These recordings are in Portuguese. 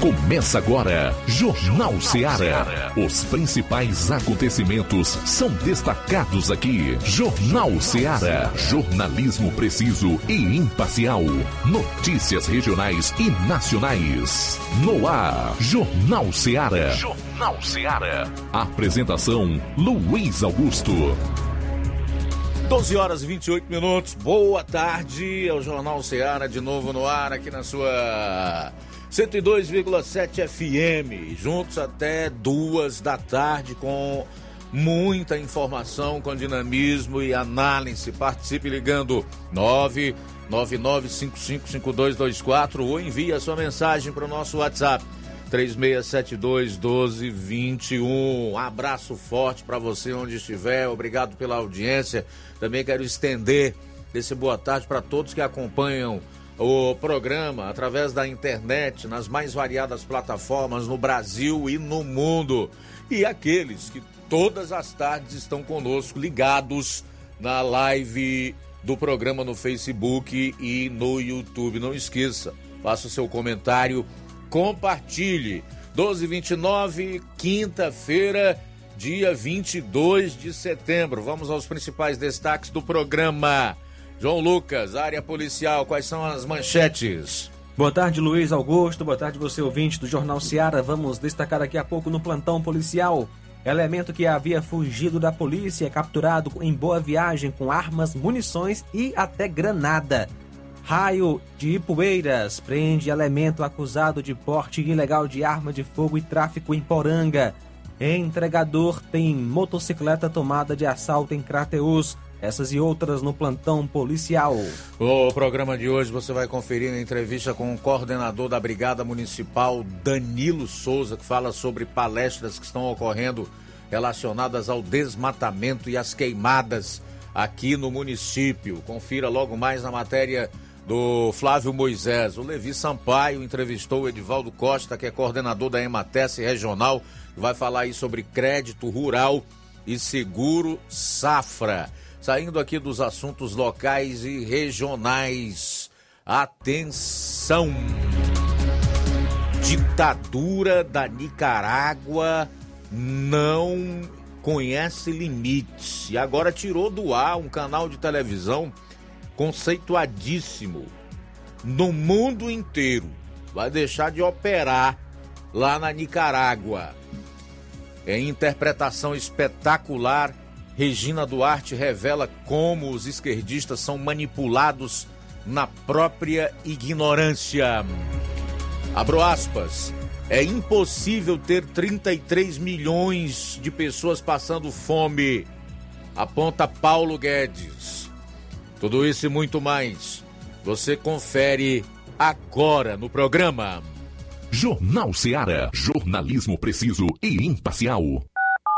Começa agora, Jornal Ceará. Os principais acontecimentos são destacados aqui. Jornal Ceará. Jornalismo preciso e imparcial. Notícias regionais e nacionais. No ar, Jornal Ceará. Jornal Ceará. Apresentação: Luiz Augusto. 12 horas e 28 minutos. Boa tarde. É o Jornal Ceará de novo no ar aqui na sua 102,7 FM, juntos até duas da tarde com muita informação, com dinamismo e análise. Participe ligando 999555224 ou envie a sua mensagem para o nosso WhatsApp 3672 1221. Um abraço forte para você onde estiver. Obrigado pela audiência. Também quero estender esse boa tarde para todos que acompanham o programa através da internet, nas mais variadas plataformas no Brasil e no mundo. E aqueles que todas as tardes estão conosco ligados na live do programa no Facebook e no YouTube. Não esqueça, faça o seu comentário, compartilhe. 1229, quinta-feira, dia 22 de setembro. Vamos aos principais destaques do programa. João Lucas, área policial, quais são as manchetes? Boa tarde, Luiz Augusto. Boa tarde, você ouvinte do Jornal Seara. Vamos destacar daqui a pouco no plantão policial. Elemento que havia fugido da polícia é capturado em boa viagem com armas, munições e até granada. Raio de Ipueiras prende elemento acusado de porte ilegal de arma de fogo e tráfico em Poranga. Entregador tem motocicleta tomada de assalto em Crateus. Essas e outras no plantão policial. O programa de hoje você vai conferir na entrevista com o coordenador da Brigada Municipal, Danilo Souza, que fala sobre palestras que estão ocorrendo relacionadas ao desmatamento e às queimadas aqui no município. Confira logo mais na matéria do Flávio Moisés. O Levi Sampaio entrevistou o Edivaldo Costa, que é coordenador da Emates Regional, que vai falar aí sobre crédito rural e seguro safra. Saindo aqui dos assuntos locais e regionais. Atenção! Ditadura da Nicarágua não conhece limites. E agora tirou do ar um canal de televisão conceituadíssimo no mundo inteiro. Vai deixar de operar lá na Nicarágua. Em interpretação espetacular Regina Duarte revela como os esquerdistas são manipulados na própria ignorância. Abro aspas. É impossível ter 33 milhões de pessoas passando fome, aponta Paulo Guedes. Tudo isso e muito mais você confere agora no programa. Jornal Seara. Jornalismo preciso e imparcial.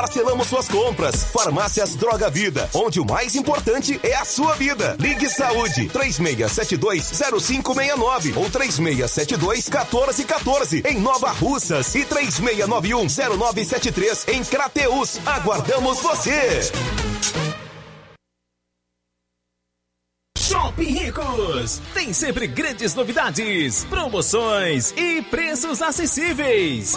parcelamos suas compras. Farmácias Droga Vida, onde o mais importante é a sua vida. Ligue Saúde 36720569 ou 36721414 em Nova Russas e 36910973 em Crateus. Aguardamos você. Shopping Ricos! Tem sempre grandes novidades, promoções e preços acessíveis.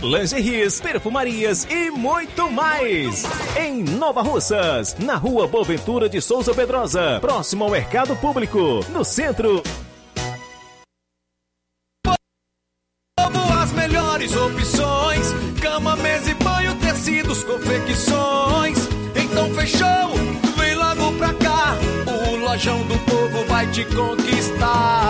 lingeries, perfumarias e muito mais. Em Nova Russas, na rua Boaventura de Souza Pedrosa, próximo ao Mercado Público, no centro. As melhores opções: cama, mesa e banho, tecidos, confecções. Então fechou, vem logo pra cá. O Lojão do Povo vai te conquistar.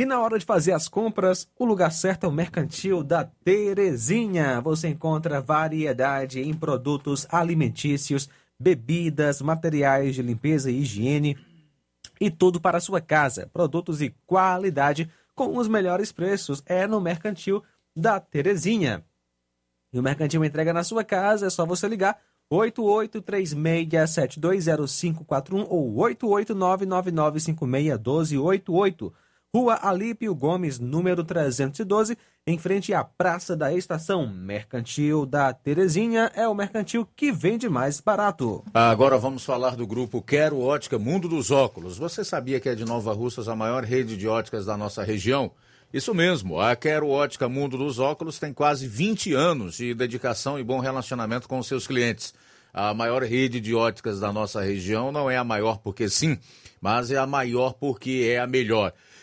E na hora de fazer as compras, o lugar certo é o Mercantil da Terezinha. Você encontra variedade em produtos alimentícios, bebidas, materiais de limpeza e higiene e tudo para a sua casa. Produtos de qualidade com os melhores preços é no Mercantil da Terezinha. E o Mercantil entrega na sua casa, é só você ligar 8836720541 ou 88999561288. Rua Alípio Gomes, número 312, em frente à Praça da Estação. Mercantil da Terezinha é o mercantil que vende mais barato. Agora vamos falar do grupo Quero Ótica Mundo dos Óculos. Você sabia que é de Nova Russas a maior rede de óticas da nossa região? Isso mesmo, a Quero Ótica Mundo dos Óculos tem quase 20 anos de dedicação e bom relacionamento com seus clientes. A maior rede de óticas da nossa região não é a maior porque sim, mas é a maior porque é a melhor.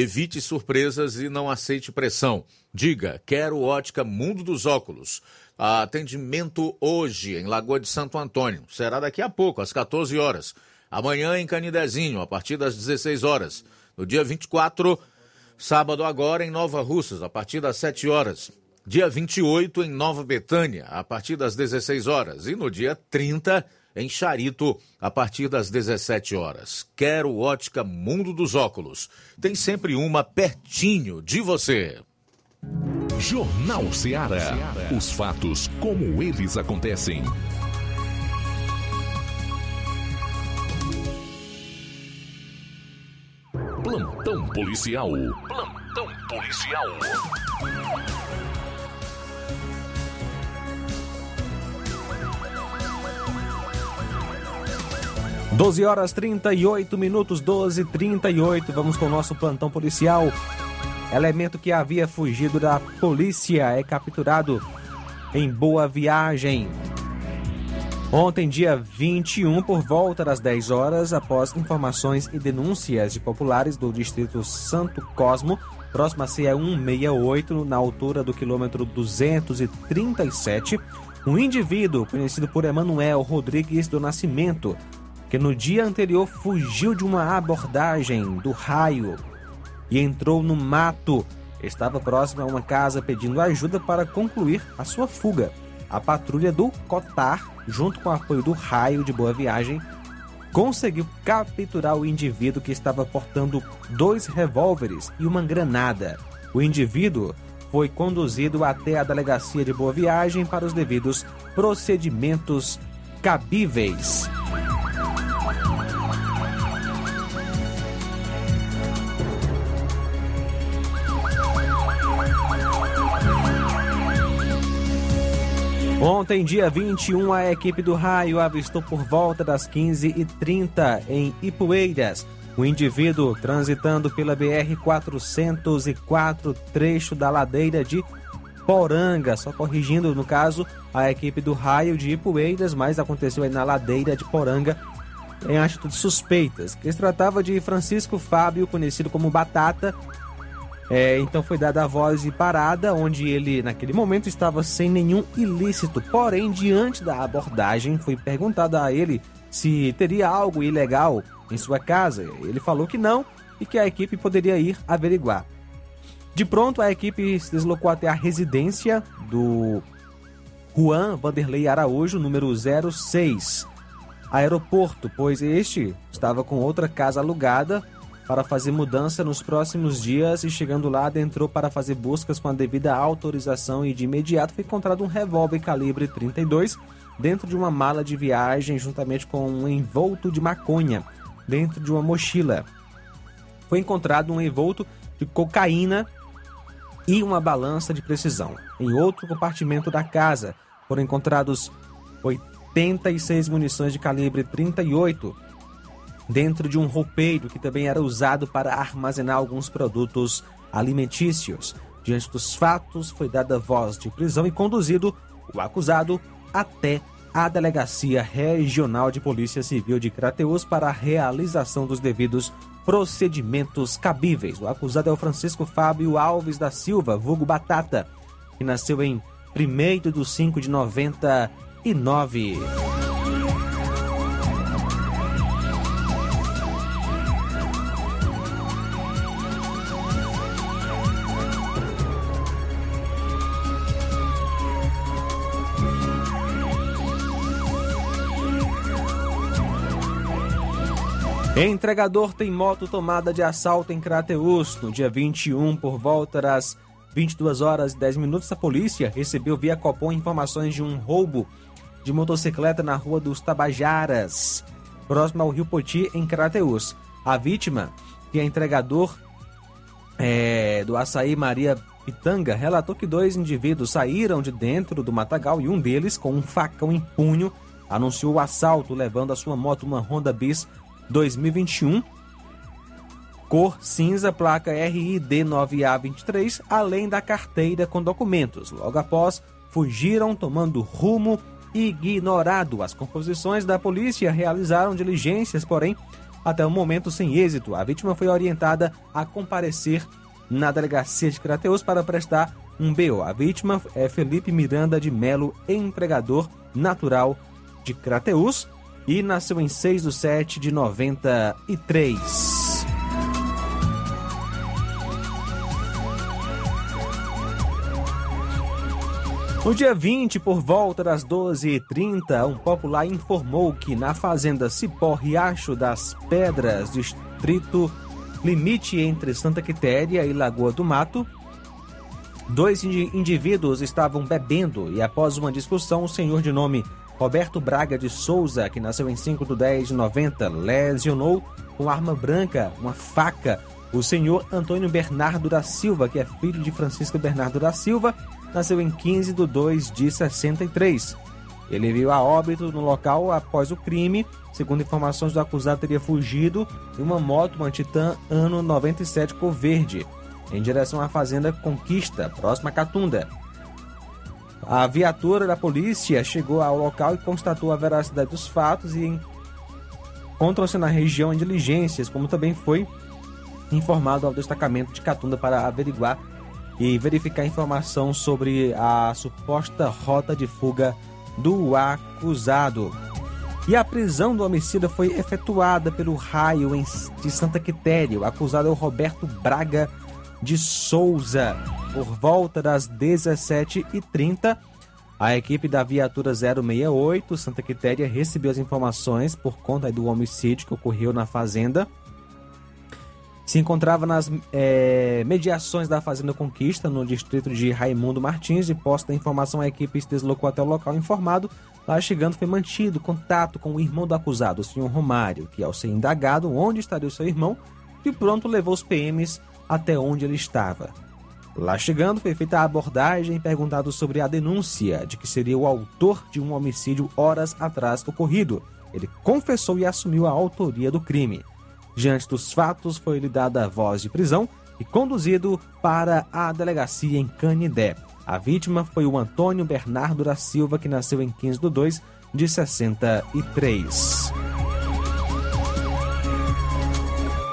evite surpresas e não aceite pressão. Diga, quero ótica Mundo dos Óculos. Atendimento hoje em Lagoa de Santo Antônio. Será daqui a pouco, às 14 horas. Amanhã em Canidezinho, a partir das 16 horas. No dia 24, sábado agora em Nova Russas, a partir das 7 horas. Dia 28 em Nova Betânia, a partir das 16 horas. E no dia 30 em Charito, a partir das 17 horas. Quero ótica Mundo dos Óculos. Tem sempre uma pertinho de você. Jornal Ceará. Os fatos como eles acontecem. Plantão policial. Plantão policial. 12 horas 38 minutos, 12 38. Vamos com o nosso plantão policial. Elemento que havia fugido da polícia é capturado em Boa Viagem. Ontem, dia 21, por volta das 10 horas, após informações e denúncias de populares do distrito Santo Cosmo, próximo a CE 168, na altura do quilômetro 237, um indivíduo conhecido por Emanuel Rodrigues do Nascimento, que no dia anterior fugiu de uma abordagem do raio e entrou no mato. Estava próximo a uma casa pedindo ajuda para concluir a sua fuga. A patrulha do Cotar, junto com o apoio do raio de Boa Viagem, conseguiu capturar o indivíduo que estava portando dois revólveres e uma granada. O indivíduo foi conduzido até a delegacia de Boa Viagem para os devidos procedimentos cabíveis. Ontem, dia 21, a equipe do Raio avistou por volta das 15h30 em Ipueiras um indivíduo transitando pela BR-404, trecho da ladeira de Poranga. Só corrigindo, no caso, a equipe do Raio de Ipueiras, mas aconteceu aí na ladeira de Poranga em atitudes suspeitas. Que se tratava de Francisco Fábio, conhecido como Batata, é, então foi dada a voz de parada, onde ele, naquele momento, estava sem nenhum ilícito. Porém, diante da abordagem, foi perguntado a ele se teria algo ilegal em sua casa. Ele falou que não e que a equipe poderia ir averiguar. De pronto, a equipe se deslocou até a residência do Juan Vanderlei Araújo, número 06, aeroporto, pois este estava com outra casa alugada para fazer mudança nos próximos dias e chegando lá adentrou para fazer buscas com a devida autorização e de imediato foi encontrado um revólver calibre 32 dentro de uma mala de viagem juntamente com um envolto de maconha dentro de uma mochila. Foi encontrado um envolto de cocaína e uma balança de precisão. Em outro compartimento da casa foram encontrados 86 munições de calibre 38 dentro de um roupeiro que também era usado para armazenar alguns produtos alimentícios. Diante dos fatos, foi dada voz de prisão e conduzido o acusado até a Delegacia Regional de Polícia Civil de Crateus para a realização dos devidos procedimentos cabíveis. O acusado é o Francisco Fábio Alves da Silva, vulgo Batata, que nasceu em 1 de 5 de 99. Entregador tem moto tomada de assalto em Crateus. No dia 21, por volta das 22 horas e 10 minutos, a polícia recebeu via Copom informações de um roubo de motocicleta na rua dos Tabajaras, próximo ao Rio Poti, em Crateus. A vítima, que é entregador é, do açaí Maria Pitanga, relatou que dois indivíduos saíram de dentro do matagal e um deles, com um facão em punho, anunciou o assalto, levando a sua moto, uma Honda Bis 2021, cor cinza, placa RID 9A23, além da carteira com documentos. Logo após, fugiram tomando rumo ignorado. As composições da polícia realizaram diligências, porém, até o momento sem êxito. A vítima foi orientada a comparecer na delegacia de Crateus para prestar um BO. A vítima é Felipe Miranda de Melo, empregador natural de Crateus e nasceu em 6 de 7 de 93. No dia 20, por volta das 12h30, um popular informou que na fazenda Cipó Riacho das Pedras, distrito limite entre Santa Quitéria e Lagoa do Mato, dois indivíduos estavam bebendo e após uma discussão, o senhor de nome Roberto Braga de Souza, que nasceu em 5 de 10 de 90, lesionou com arma branca, uma faca, o senhor Antônio Bernardo da Silva, que é filho de Francisco Bernardo da Silva, nasceu em 15 de 2 de 63. Ele veio a óbito no local após o crime. Segundo informações do acusado, teria fugido em uma moto, uma Titan ano 97 cor verde, em direção à fazenda Conquista, próxima a Catunda. A viatura da polícia chegou ao local e constatou a veracidade dos fatos e encontram-se na região em diligências, como também foi informado ao destacamento de Catunda para averiguar e verificar informação sobre a suposta rota de fuga do acusado. E a prisão do homicida foi efetuada pelo raio de Santa Quitéria. O acusado é o Roberto Braga de Souza. Por volta das 17h30, a equipe da viatura 068 Santa Quitéria recebeu as informações por conta do homicídio que ocorreu na fazenda se encontrava nas é, mediações da Fazenda Conquista, no distrito de Raimundo Martins, e posta da informação, a equipe se deslocou até o local informado. Lá chegando, foi mantido contato com o irmão do acusado, o senhor Romário, que, ao ser indagado onde estaria o seu irmão, de pronto levou os PMs até onde ele estava. Lá chegando, foi feita a abordagem perguntado sobre a denúncia de que seria o autor de um homicídio horas atrás ocorrido. Ele confessou e assumiu a autoria do crime. Diante dos fatos, foi-lhe dada a voz de prisão e conduzido para a delegacia em Canidé. A vítima foi o Antônio Bernardo da Silva, que nasceu em 15 de 2 de 63.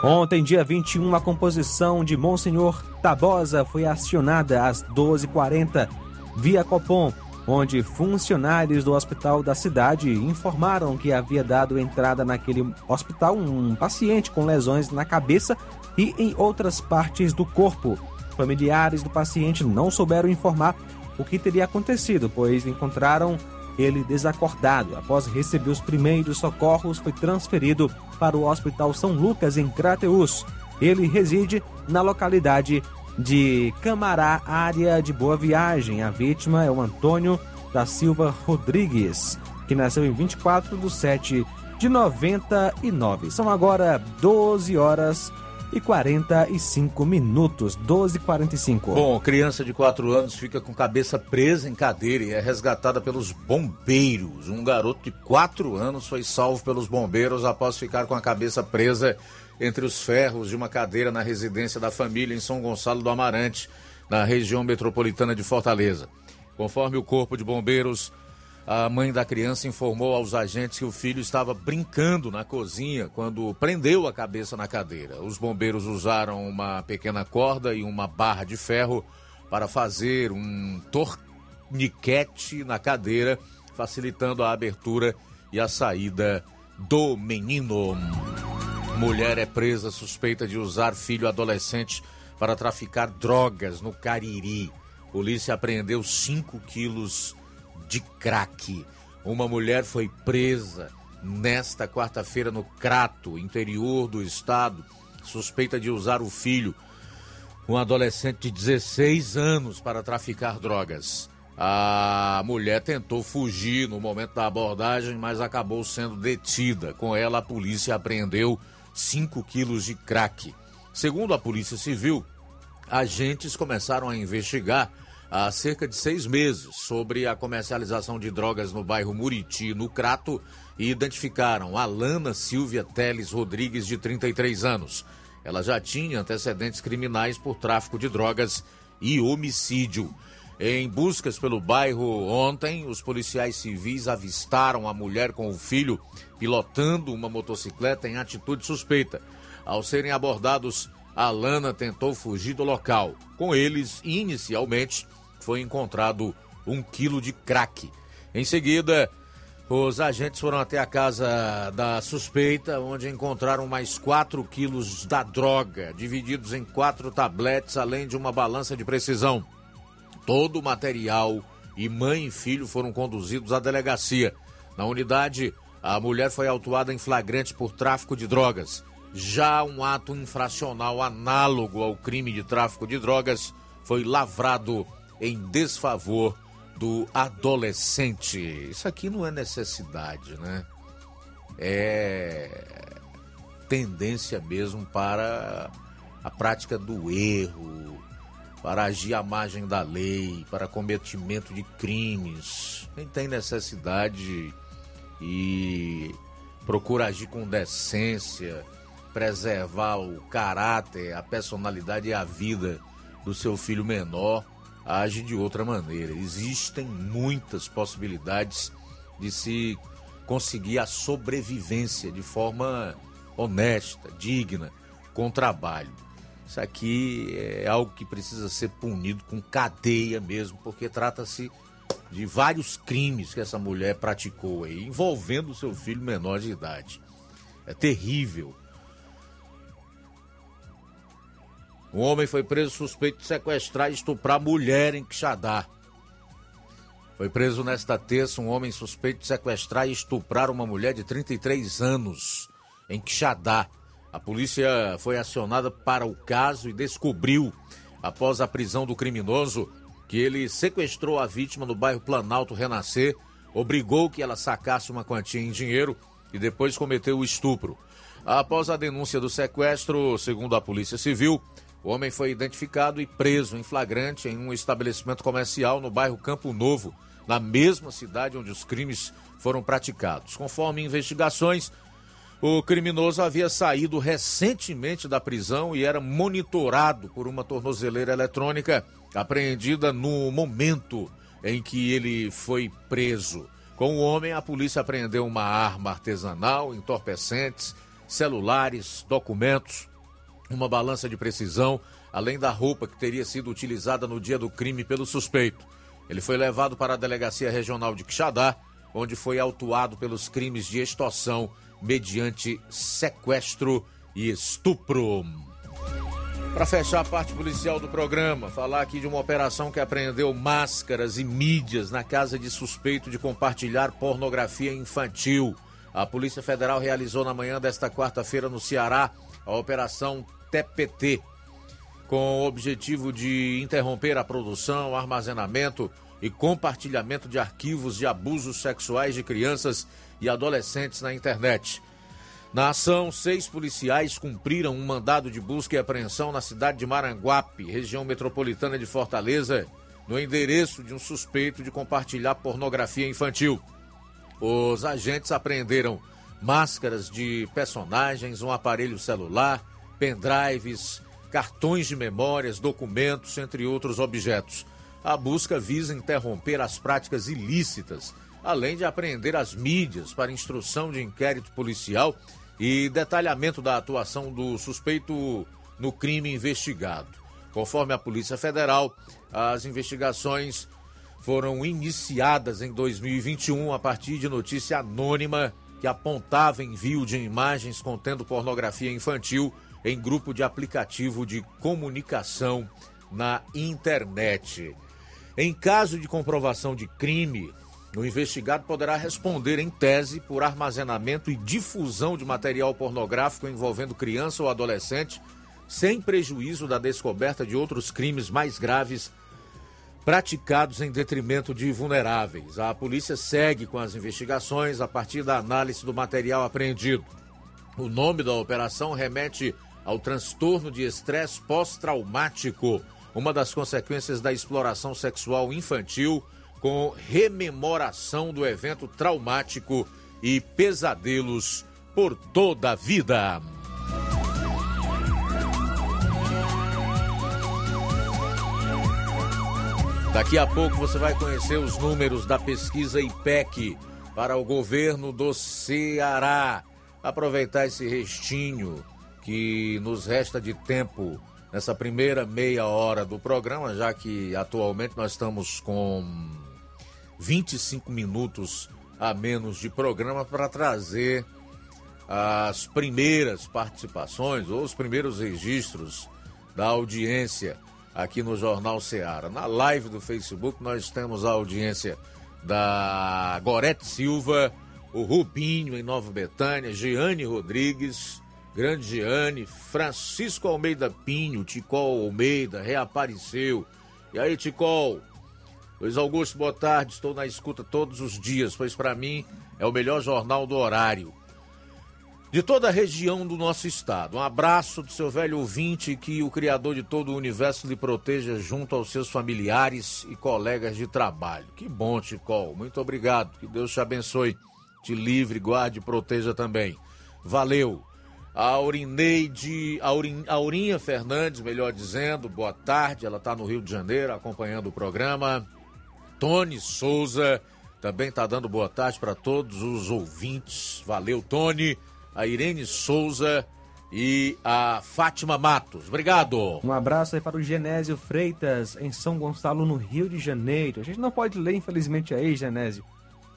Ontem, dia 21, a composição de Monsenhor Tabosa foi acionada às 12h40 via Copom onde funcionários do hospital da cidade informaram que havia dado entrada naquele hospital um paciente com lesões na cabeça e em outras partes do corpo. Familiares do paciente não souberam informar o que teria acontecido, pois encontraram ele desacordado. Após receber os primeiros socorros, foi transferido para o Hospital São Lucas, em Crateus. Ele reside na localidade de Camará, área de Boa Viagem. A vítima é o Antônio da Silva Rodrigues, que nasceu em 24 de 7 de 99. São agora 12 horas e 45 minutos, 12 e 45. Bom, criança de 4 anos fica com cabeça presa em cadeira e é resgatada pelos bombeiros. Um garoto de 4 anos foi salvo pelos bombeiros após ficar com a cabeça presa entre os ferros de uma cadeira na residência da família em São Gonçalo do Amarante, na região metropolitana de Fortaleza. Conforme o Corpo de Bombeiros, a mãe da criança informou aos agentes que o filho estava brincando na cozinha quando prendeu a cabeça na cadeira. Os bombeiros usaram uma pequena corda e uma barra de ferro para fazer um torniquete na cadeira, facilitando a abertura e a saída do menino. Mulher é presa suspeita de usar filho adolescente para traficar drogas no Cariri. Polícia apreendeu 5 quilos de crack. Uma mulher foi presa nesta quarta-feira no Crato, interior do estado, suspeita de usar o filho, um adolescente de 16 anos, para traficar drogas. A mulher tentou fugir no momento da abordagem, mas acabou sendo detida. Com ela, a polícia apreendeu 5 quilos de crack. Segundo a Polícia Civil, agentes começaram a investigar há cerca de seis meses sobre a comercialização de drogas no bairro Muriti, no Crato, e identificaram Alana Silvia Teles Rodrigues, de 33 anos. Ela já tinha antecedentes criminais por tráfico de drogas e homicídio. Em buscas pelo bairro ontem, os policiais civis avistaram a mulher com o filho pilotando uma motocicleta em atitude suspeita. Ao serem abordados, Alana tentou fugir do local. Com eles, inicialmente, foi encontrado um quilo de crack. Em seguida, os agentes foram até a casa da suspeita, onde encontraram mais 4 quilos da droga, divididos em quatro tabletes, além de uma balança de precisão. Todo o material e mãe e filho foram conduzidos à delegacia. Na unidade, a mulher foi autuada em flagrante por tráfico de drogas. Já um ato infracional análogo ao crime de tráfico de drogas foi lavrado em desfavor do adolescente. Isso aqui não é necessidade, né? É tendência mesmo para a prática do erro, para agir à margem da lei, para cometimento de crimes. Quem tem necessidade e procura agir com decência, preservar o caráter, a personalidade e a vida do seu filho menor, age de outra maneira. Existem muitas possibilidades de se conseguir a sobrevivência de forma honesta, digna, com trabalho. Isso aqui é algo que precisa ser punido com cadeia mesmo, porque trata-se de vários crimes que essa mulher praticou aí, envolvendo seu filho menor de idade. É terrível. Um homem foi preso suspeito de sequestrar e estuprar mulher em Quixadá. Foi preso nesta terça um homem suspeito de sequestrar e estuprar uma mulher de 33 anos em Quixadá. A polícia foi acionada para o caso e descobriu, após a prisão do criminoso, que ele sequestrou a vítima no bairro Planalto Renascer, obrigou que ela sacasse uma quantia em dinheiro e depois cometeu o estupro. Após a denúncia do sequestro, segundo a Polícia Civil, o homem foi identificado e preso em flagrante em um estabelecimento comercial no bairro Campo Novo, na mesma cidade onde os crimes foram praticados. Conforme investigações, o criminoso havia saído recentemente da prisão e era monitorado por uma tornozeleira eletrônica apreendida no momento em que ele foi preso. Com o homem, a polícia apreendeu uma arma artesanal, entorpecentes, celulares, documentos, uma balança de precisão, além da roupa que teria sido utilizada no dia do crime pelo suspeito. Ele foi levado para a Delegacia Regional de Quixadá, onde foi autuado pelos crimes de extorsão mediante sequestro e estupro. Para fechar a parte policial do programa, falar aqui de uma operação que apreendeu máscaras e mídias na casa de suspeito de compartilhar pornografia infantil. A Polícia Federal realizou na manhã desta quarta-feira no Ceará a Operação TPT, com o objetivo de interromper a produção, armazenamento e compartilhamento de arquivos de abusos sexuais de crianças e adolescentes na internet. Na ação, seis policiais cumpriram um mandado de busca e apreensão na cidade de Maranguape, região metropolitana de Fortaleza, no endereço de um suspeito de compartilhar pornografia infantil. Os agentes apreenderam máscaras de personagens, um aparelho celular, pendrives, cartões de memórias, documentos, entre outros objetos. A busca visa interromper as práticas ilícitas, além de apreender as mídias para instrução de inquérito policial e detalhamento da atuação do suspeito no crime investigado. Conforme a Polícia Federal, as investigações foram iniciadas em 2021 a partir de notícia anônima que apontava envio de imagens contendo pornografia infantil em grupo de aplicativo de comunicação na internet. Em caso de comprovação de crime, O investigado poderá responder em tese por armazenamento e difusão de material pornográfico envolvendo criança ou adolescente, sem prejuízo da descoberta de outros crimes mais graves praticados em detrimento de vulneráveis. A polícia segue com as investigações a partir da análise do material apreendido. O nome da operação remete ao transtorno de estresse pós-traumático, uma das consequências da exploração sexual infantil com rememoração do evento traumático e pesadelos por toda a vida. Daqui a pouco você vai conhecer os números da pesquisa IPEC para o governo do Ceará. Aproveitar esse restinho que nos resta de tempo nessa primeira meia hora do programa, já que atualmente nós estamos com 25 minutos a menos de programa para trazer as primeiras participações ou os primeiros registros da audiência aqui no Jornal Ceará. Na live do Facebook nós temos a audiência da Gorete Silva, o Rubinho em Nova Betânia, Giane Rodrigues, Grande Giane, Francisco Almeida Pinho, Ticol Almeida, reapareceu. E aí, Ticol? Luiz Augusto, boa tarde. Estou na escuta todos os dias, pois para mim é o melhor jornal do horário. De toda a região do nosso estado. Um abraço do seu velho ouvinte que o Criador de todo o universo lhe proteja junto aos seus familiares e colegas de trabalho. Que bom, Ticol. Muito obrigado. Que Deus te abençoe, te livre, guarde e proteja também. Valeu. A Aurineide, Aurin, Aurinha Fernandes, melhor dizendo, boa tarde. Ela está no Rio de Janeiro acompanhando o programa. Tony Souza também está dando boa tarde para todos os ouvintes. Valeu, Tony. A Irene Souza e a Fátima Matos. Obrigado. Um abraço aí para o Genésio Freitas, em São Gonçalo, no Rio de Janeiro. A gente não pode ler, infelizmente, aí, Genésio,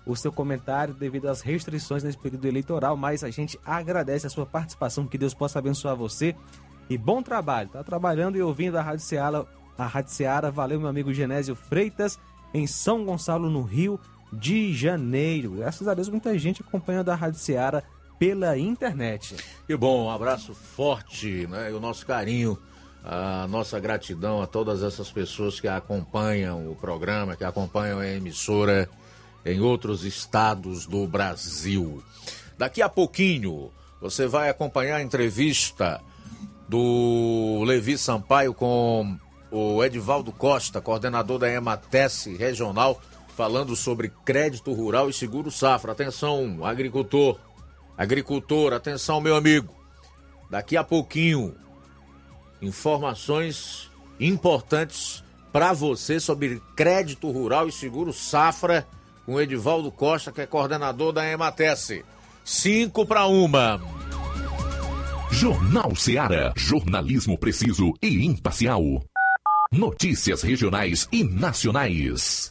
o seu comentário devido às restrições nesse período eleitoral, mas a gente agradece a sua participação, que Deus possa abençoar você. E bom trabalho. Tá trabalhando e ouvindo a Rádio Seara, a Rádio Seara. Valeu, meu amigo Genésio Freitas em São Gonçalo, no Rio de Janeiro. Graças a Deus, muita gente acompanhando a Rádio Seara pela internet. Que bom, um abraço forte, né? E o nosso carinho, a nossa gratidão a todas essas pessoas que acompanham o programa, que acompanham a emissora em outros estados do Brasil. Daqui a pouquinho, você vai acompanhar a entrevista do Levi Sampaio com o Edivaldo Costa, coordenador da Ematesse Regional, falando sobre crédito rural e seguro safra. Atenção, agricultor, agricultor, atenção, meu amigo. Daqui a pouquinho, informações importantes para você sobre crédito rural e seguro safra com Edivaldo Costa, que é coordenador da Ematesse. Cinco para uma. Jornal Seara. Jornalismo preciso e imparcial. Notícias regionais e nacionais.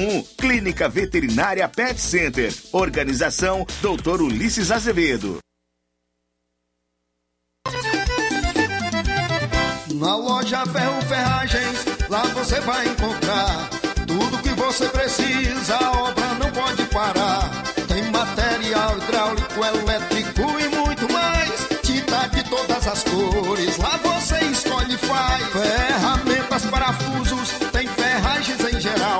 981658401. Clínica Veterinária Pet Center. Organização Dr. Ulisses Azevedo. Na loja Ferro Ferragens, lá você vai encontrar tudo que você precisa, a obra não pode parar. Tem material hidráulico, elétrico e muito diversas cores. Lá você escolhe e faz. Ferramentas, parafusos, tem ferragens em geral.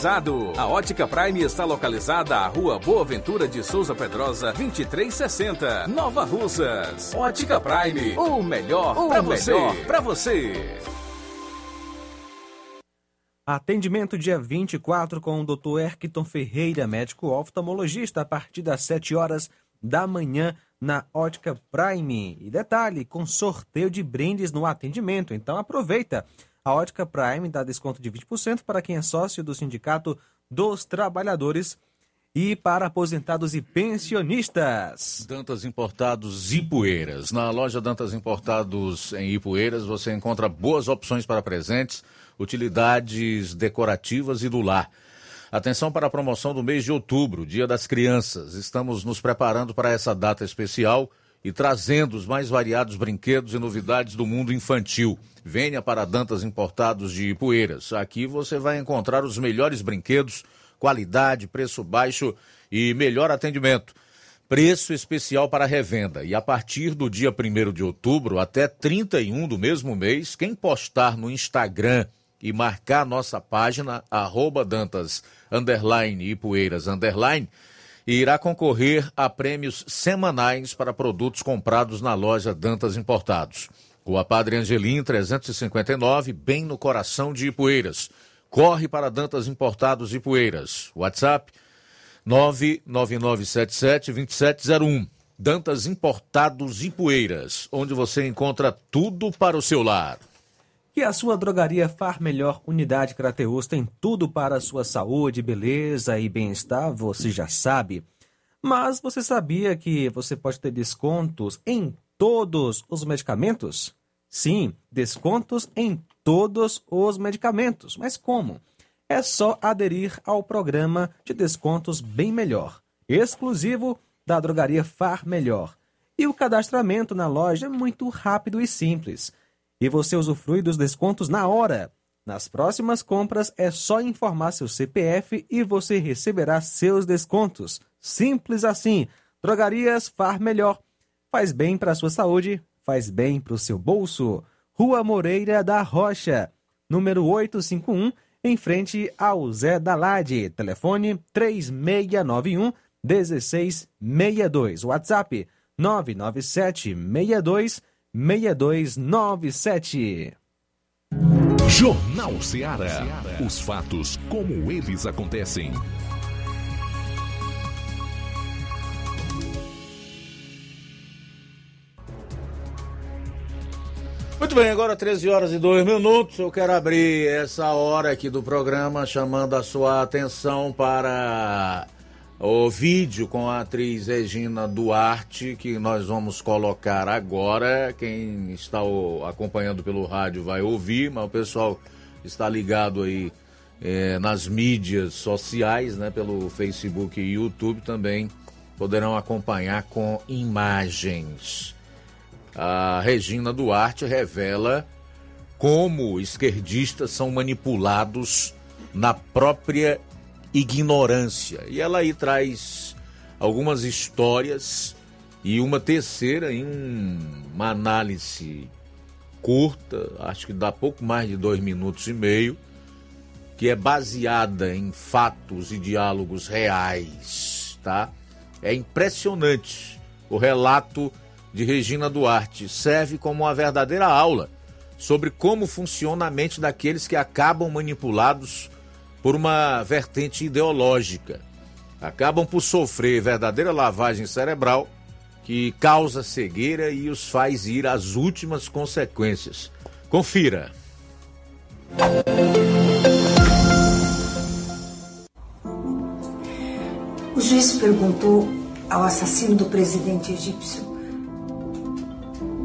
A Ótica Prime está localizada à Rua Boa Ventura de Souza Pedrosa, 2360, Nova Russas. Ótica Prime, o melhor para você. melhor Para você. Atendimento dia 24 com o Dr. Erquiton Ferreira, médico oftalmologista, a partir das 7 horas da manhã na Ótica Prime. E detalhe, com sorteio de brindes no atendimento. Então aproveita. A Ótica Prime dá desconto de 20% para quem é sócio do Sindicato dos Trabalhadores e para aposentados e pensionistas. Dantas Importados Ipueiras. Na loja Dantas Importados em Ipueiras você encontra boas opções para presentes, utilidades decorativas e do lar. Atenção para a promoção do mês de outubro, Dia das Crianças. Estamos nos preparando para essa data especial e trazendo os mais variados brinquedos e novidades do mundo infantil. Venha para Dantas Importados de Ipueiras. Aqui você vai encontrar os melhores brinquedos, qualidade, preço baixo e melhor atendimento. Preço especial para revenda. E a partir do dia 1 de outubro até 31 do mesmo mês, quem postar no Instagram e marcar nossa página, arroba Dantas, underline, Ipueiras, underline, irá concorrer a prêmios semanais para produtos comprados na loja Dantas Importados. Rua Padre Angelim, 359, bem no coração de Ipueiras. Corre para Dantas Importados Ipueiras. WhatsApp 99977-2701. Dantas Importados Ipueiras, onde você encontra tudo para o seu lar. E a sua drogaria Far Melhor Unidade Crateus tem tudo para a sua saúde, beleza e bem-estar, você já sabe. Mas você sabia que você pode ter descontos em todos os medicamentos? Sim, descontos em todos os medicamentos. Mas como? É só aderir ao programa de descontos Bem Melhor, exclusivo da drogaria Far Melhor. E o cadastramento na loja é muito rápido e simples. E você usufrui dos descontos na hora. Nas próximas compras é só informar seu CPF e você receberá seus descontos. Simples assim. Drogarias Far Melhor. Faz bem para a sua saúde, faz bem para o seu bolso. Rua Moreira da Rocha, número 851, em frente ao Zé Dalade. Telefone 3691 1662. WhatsApp 997 62 6297. Jornal Ceará. Os fatos como eles acontecem. Muito bem, agora 13 horas e 2 minutos. Eu quero abrir essa hora aqui do programa chamando a sua atenção para o vídeo com a atriz Regina Duarte, que nós vamos colocar agora. Quem está acompanhando pelo rádio vai ouvir, mas o pessoal está ligado aí é, nas mídias sociais, né, pelo Facebook e YouTube também poderão acompanhar com imagens a Regina Duarte revela como esquerdistas são manipulados na própria ignorância. E ela aí traz algumas histórias e uma terceira em uma análise curta, acho que dá pouco mais de dois minutos e meio, que é baseada em fatos e diálogos reais, tá? É impressionante o relato de Regina Duarte serve como uma verdadeira aula sobre como funciona a mente daqueles que acabam manipulados por uma vertente ideológica. Acabam por sofrer verdadeira lavagem cerebral que causa cegueira e os faz ir às últimas consequências. Confira. O juiz perguntou ao assassino do presidente egípcio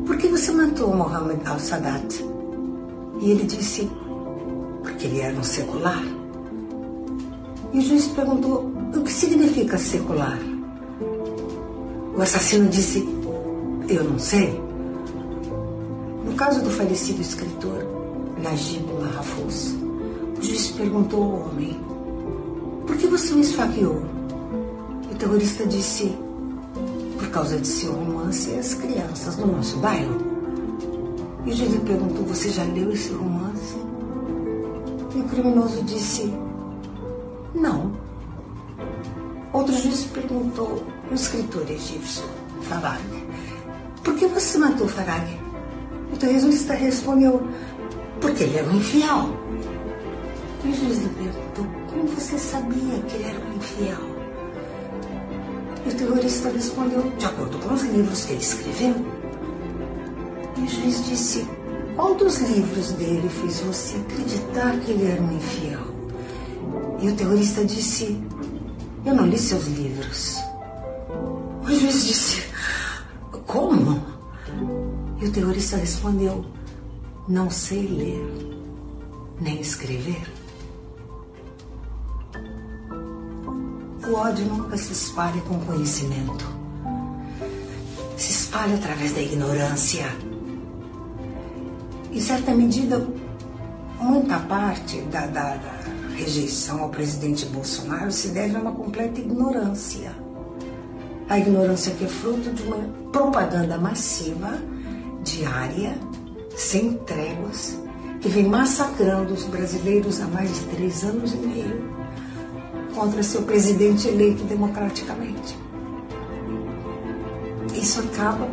por que você matou Mohammed al-Sadat? E ele disse: Porque ele era um secular. E o juiz perguntou: O que significa secular? O assassino disse: Eu não sei. No caso do falecido escritor Najib Mahfouz, o juiz perguntou ao homem: Por que você me esfaqueou? O terrorista disse: causa de seu romance As Crianças do Nosso Bairro. E o juiz perguntou: Você já leu esse romance? E o criminoso disse: Não. Outro juiz perguntou: O escritor egípcio, Farag, por que você matou Farag? O terrorista respondeu: Porque ele era um infiel. E o juiz lhe perguntou: Como você sabia que ele era um infiel? E o terrorista respondeu de acordo com os livros que ele escreveu. E o juiz disse: Qual dos livros dele fez você acreditar que ele era um infiel? E o terrorista disse: Eu não li seus livros. O juiz disse: Como? E o terrorista respondeu: Não sei ler, nem escrever. O ódio nunca se espalha com conhecimento. Se espalha através da ignorância. Em certa medida, muita parte da, da, da rejeição ao presidente Bolsonaro se deve a uma completa ignorância. A ignorância que é fruto de uma propaganda massiva, diária, sem tréguas, que vem massacrando os brasileiros há mais de três anos e meio contra seu presidente eleito democraticamente. Isso acaba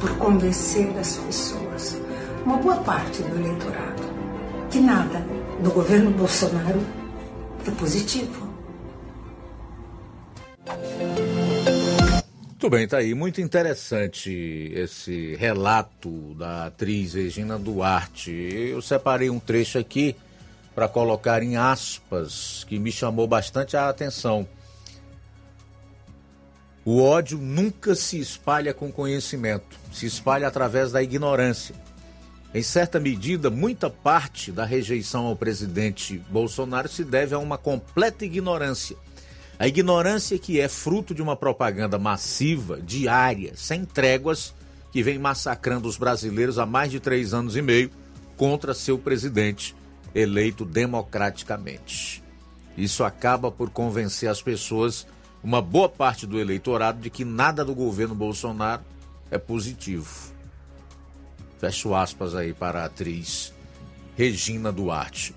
por convencer as pessoas, uma boa parte do eleitorado, que nada do governo Bolsonaro é positivo. Muito bem, tá aí. Muito interessante esse relato da atriz Regina Duarte. Eu separei um trecho aqui para colocar em aspas, que me chamou bastante a atenção. O ódio nunca se espalha com conhecimento, se espalha através da ignorância. Em certa medida, muita parte da rejeição ao presidente Bolsonaro se deve a uma completa ignorância. A ignorância que é fruto de uma propaganda massiva, diária, sem tréguas, que vem massacrando os brasileiros há mais de três anos e meio contra seu presidente, eleito democraticamente. Isso acaba por convencer as pessoas, uma boa parte do eleitorado, de que nada do governo Bolsonaro é positivo. Fecho aspas aí para a atriz Regina Duarte.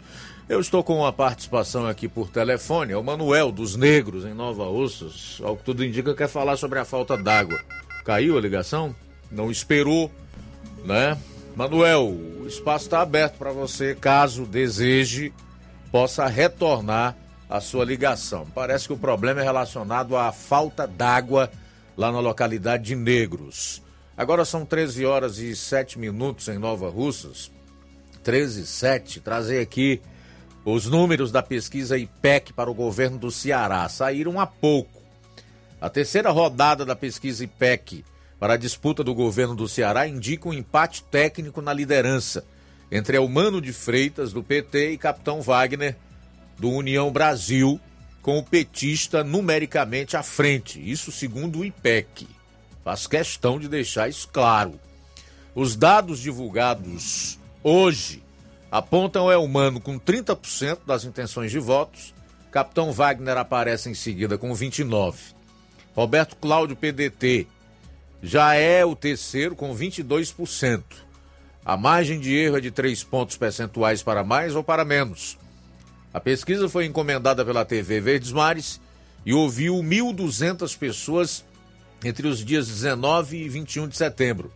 Eu estou com uma participação aqui por telefone, é o Manuel dos Negros, em Nova Russas. Ao que tudo indica, quer falar sobre a falta d'água. Caiu a ligação? Não esperou, né? Manuel, o espaço está aberto para você, caso deseje, possa retornar a sua ligação. Parece que o problema é relacionado à falta d'água lá na localidade de Negros. Agora são 13 horas e 7 minutos em Nova Russas. 13 e 7. Trazer aqui os números da pesquisa IPEC para o governo do Ceará. Saíram há pouco. A terceira rodada da pesquisa IPEC para a disputa do governo do Ceará indica um empate técnico na liderança entre Elmano de Freitas, do PT, e Capitão Wagner, do União Brasil, com o petista numericamente à frente. Isso segundo o IPEC. Faz questão de deixar isso claro. Os dados divulgados hoje apontam Elmano com 30% das intenções de votos. Capitão Wagner aparece em seguida com 29%. Roberto Cláudio PDT já é o terceiro com 22%. A margem de erro é de 3 pontos percentuais para mais ou para menos. A pesquisa foi encomendada pela TV Verdes Mares e ouviu 1.200 pessoas entre os dias 19 e 21 de setembro.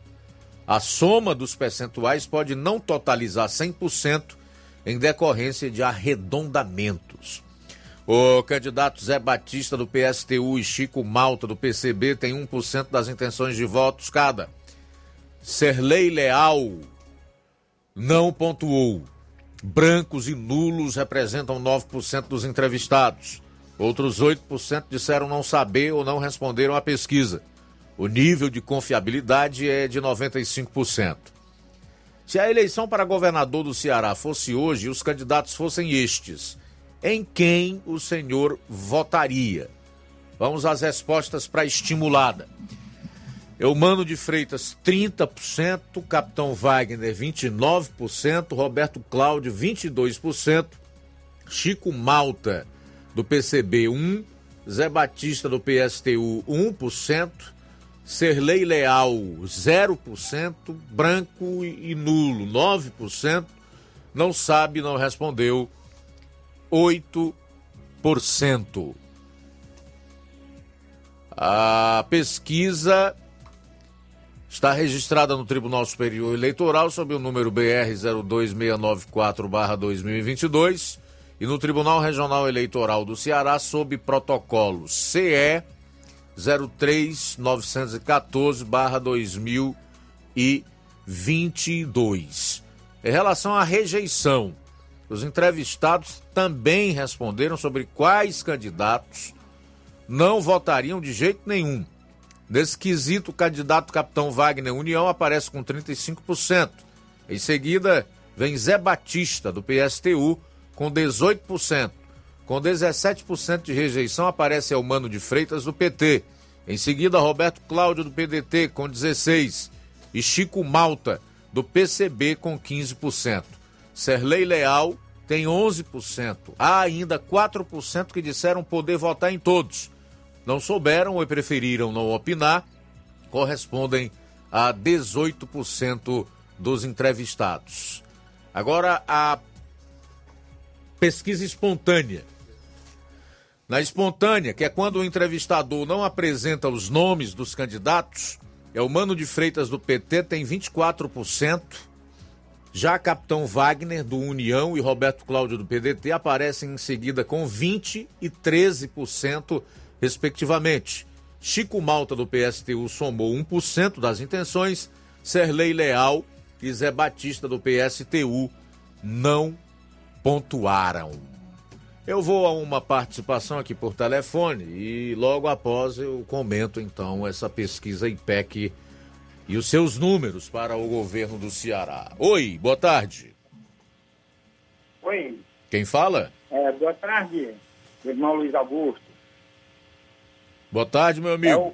A soma dos percentuais pode não totalizar 100% em decorrência de arredondamentos. O candidato Zé Batista do PSTU e Chico Malta do PCB têm 1% das intenções de votos cada. Serlei Leal não pontuou. Brancos e nulos representam 9% dos entrevistados. Outros 8% disseram não saber ou não responderam à pesquisa. O nível de confiabilidade é de 95%. Se a eleição para governador do Ceará fosse hoje e os candidatos fossem estes, em quem o senhor votaria? Vamos às respostas para estimulada. Eumano de Freitas, 30%, Capitão Wagner, 29%, Roberto Cláudio, 22%, Chico Malta, do PCB 1, Zé Batista do PSTU 1%, Serlei Leal 0%, branco e nulo 9%, não sabe, não respondeu 8%. A pesquisa está registrada no Tribunal Superior Eleitoral sob o número BR 02694/2022 e no Tribunal Regional Eleitoral do Ceará sob protocolo CE 03914/2022. Em relação à rejeição, os entrevistados também responderam sobre quais candidatos não votariam de jeito nenhum. Nesse quesito, o candidato capitão Wagner União aparece com 35%. Em seguida, vem Zé Batista, do PSTU, com 18%. Com 17% de rejeição aparece Elmano de Freitas do PT. Em seguida, Roberto Cláudio do PDT com 16% e Chico Malta do PCB com 15%. Serlei Leal tem 11%. Há ainda 4% que disseram poder votar em todos. Não souberam ou preferiram não opinar, correspondem a 18% dos entrevistados. Agora, a pesquisa espontânea. Na espontânea, que é quando o entrevistador não apresenta os nomes dos candidatos, é o Mano de Freitas do PT tem 24%, já Capitão Wagner do União e Roberto Cláudio do PDT aparecem em seguida com 20 e 13%, respectivamente. Chico Malta do PSTU somou 1% das intenções, Serlei Leal e Zé Batista do PSTU não pontuaram. Eu vou a uma participação aqui por telefone e logo após eu comento então essa pesquisa IPEC e os seus números para o governo do Ceará. Oi, boa tarde. Oi. Quem fala? É, boa tarde, irmão Luiz Augusto. Boa tarde, meu amigo. É o,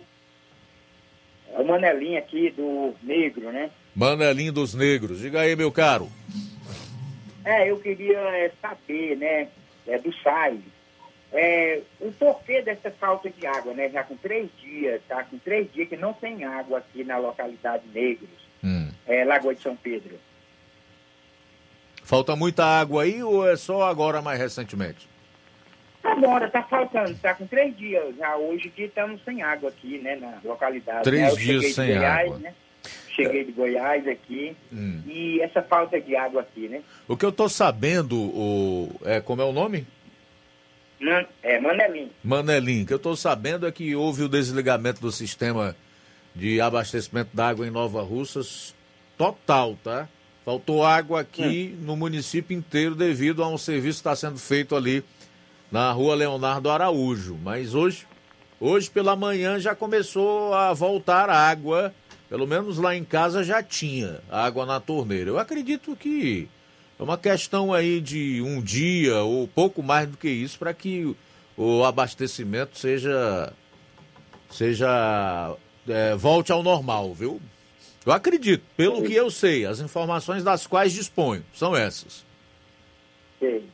é o Manelinho aqui do Negro, né? Manelinho dos Negros. Diga aí, meu caro. É, eu queria é, saber, né, é, do SAI, é, o porquê dessa falta de água, né? Já com três dias, tá? Com três dias que não tem água aqui na localidade Negros, hum. é, Lagoa de São Pedro. Falta muita água aí ou é só agora mais recentemente? Agora, tá faltando, tá com três dias. Já hoje que estamos sem água aqui, né, na localidade. Três né? Dias sem Goiás, água. Né? Cheguei de Goiás aqui Hum. e essa falta de água aqui, né? O que eu tô sabendo, o, é, como é o nome? Man, é, Manelim. Manelim, que eu tô sabendo é que houve o desligamento do sistema de abastecimento d'água em Nova Russas total, tá? Faltou água aqui no município inteiro devido a um serviço que está sendo feito ali na rua Leonardo Araújo. Mas hoje, hoje pela manhã já começou a voltar água. Pelo menos lá em casa já tinha água na torneira. Eu acredito que é uma questão aí de um dia ou pouco mais do que isso para que o abastecimento seja seja é, volte ao normal, viu? Eu acredito, pelo que eu sei, as informações das quais disponho são essas. Sei.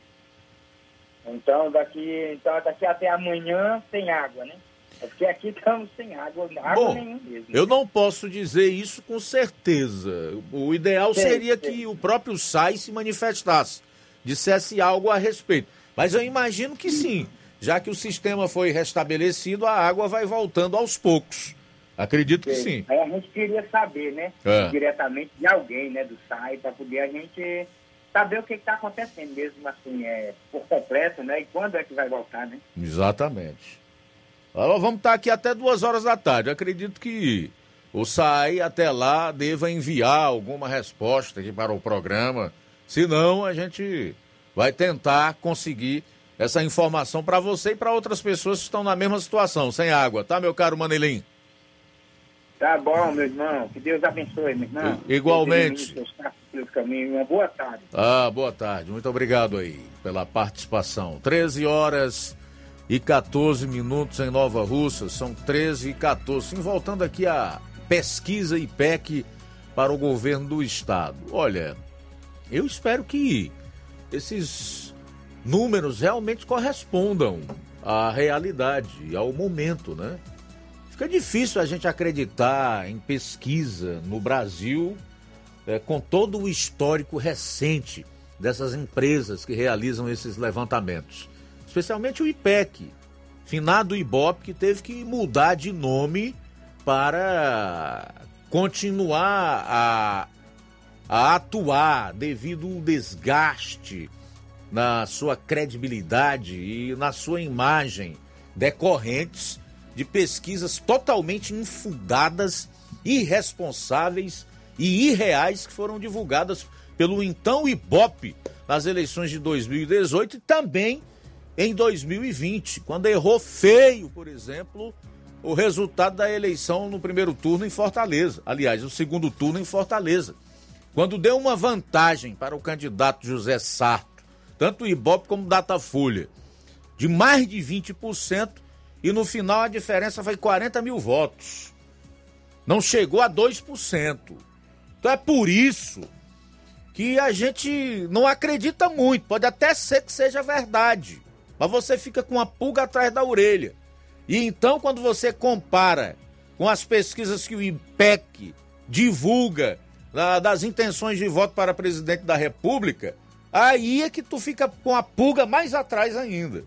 Então daqui, então daqui até amanhã sem água, né? É porque aqui estamos sem água, água Bom, nenhuma mesmo. Eu não posso dizer isso com certeza. O ideal Sei, seria sei. que o próprio SAI se manifestasse, dissesse algo a respeito. Mas eu imagino que sim, já que o sistema foi restabelecido, a água vai voltando aos poucos. Acredito que sim. Aí a gente queria saber, né? É. Diretamente de alguém, né? Do SAI, para poder a gente saber o que está acontecendo mesmo, assim, é, por completo, né? E quando é que vai voltar, né? Exatamente. Nós vamos estar aqui até duas horas da tarde. Eu acredito que o SAI até lá deva enviar alguma resposta aqui para o programa. Senão, a gente vai tentar conseguir essa informação para você e para outras pessoas que estão na mesma situação, sem água, tá, meu caro Manelim? Tá bom, meu irmão. Que Deus abençoe, meu irmão. Igualmente. Caminhos. Uma boa tarde. Ah, boa tarde. Muito obrigado aí pela participação. 13 horas e 14 minutos em Nova Russa. São 13 e 14. Sim, voltando aqui à pesquisa IPEC para o governo do estado. Olha, eu espero que esses números realmente correspondam à realidade, ao momento, né? Fica difícil a gente acreditar em pesquisa no Brasil é, com todo o histórico recente dessas empresas que realizam esses levantamentos. Especialmente o IPEC, finado Ibope, que teve que mudar de nome para continuar a, a atuar devido ao desgaste na sua credibilidade e na sua imagem decorrentes de pesquisas totalmente infundadas, irresponsáveis e irreais que foram divulgadas pelo então Ibope nas eleições de 2018 e também em 2020, quando errou feio, por exemplo, o resultado da eleição no primeiro turno em Fortaleza. Aliás, o segundo turno em Fortaleza. Quando deu uma vantagem para o candidato José Sarto, tanto o Ibope como Datafolha, de mais de 20%, e no final a diferença foi 40 mil votos. Não chegou a 2%. Então é por isso que a gente não acredita muito. Pode até ser que seja verdade, mas você fica com a pulga atrás da orelha. E então, quando você compara com as pesquisas que o IPEC divulga das intenções de voto para presidente da República, aí é que tu fica com a pulga mais atrás ainda.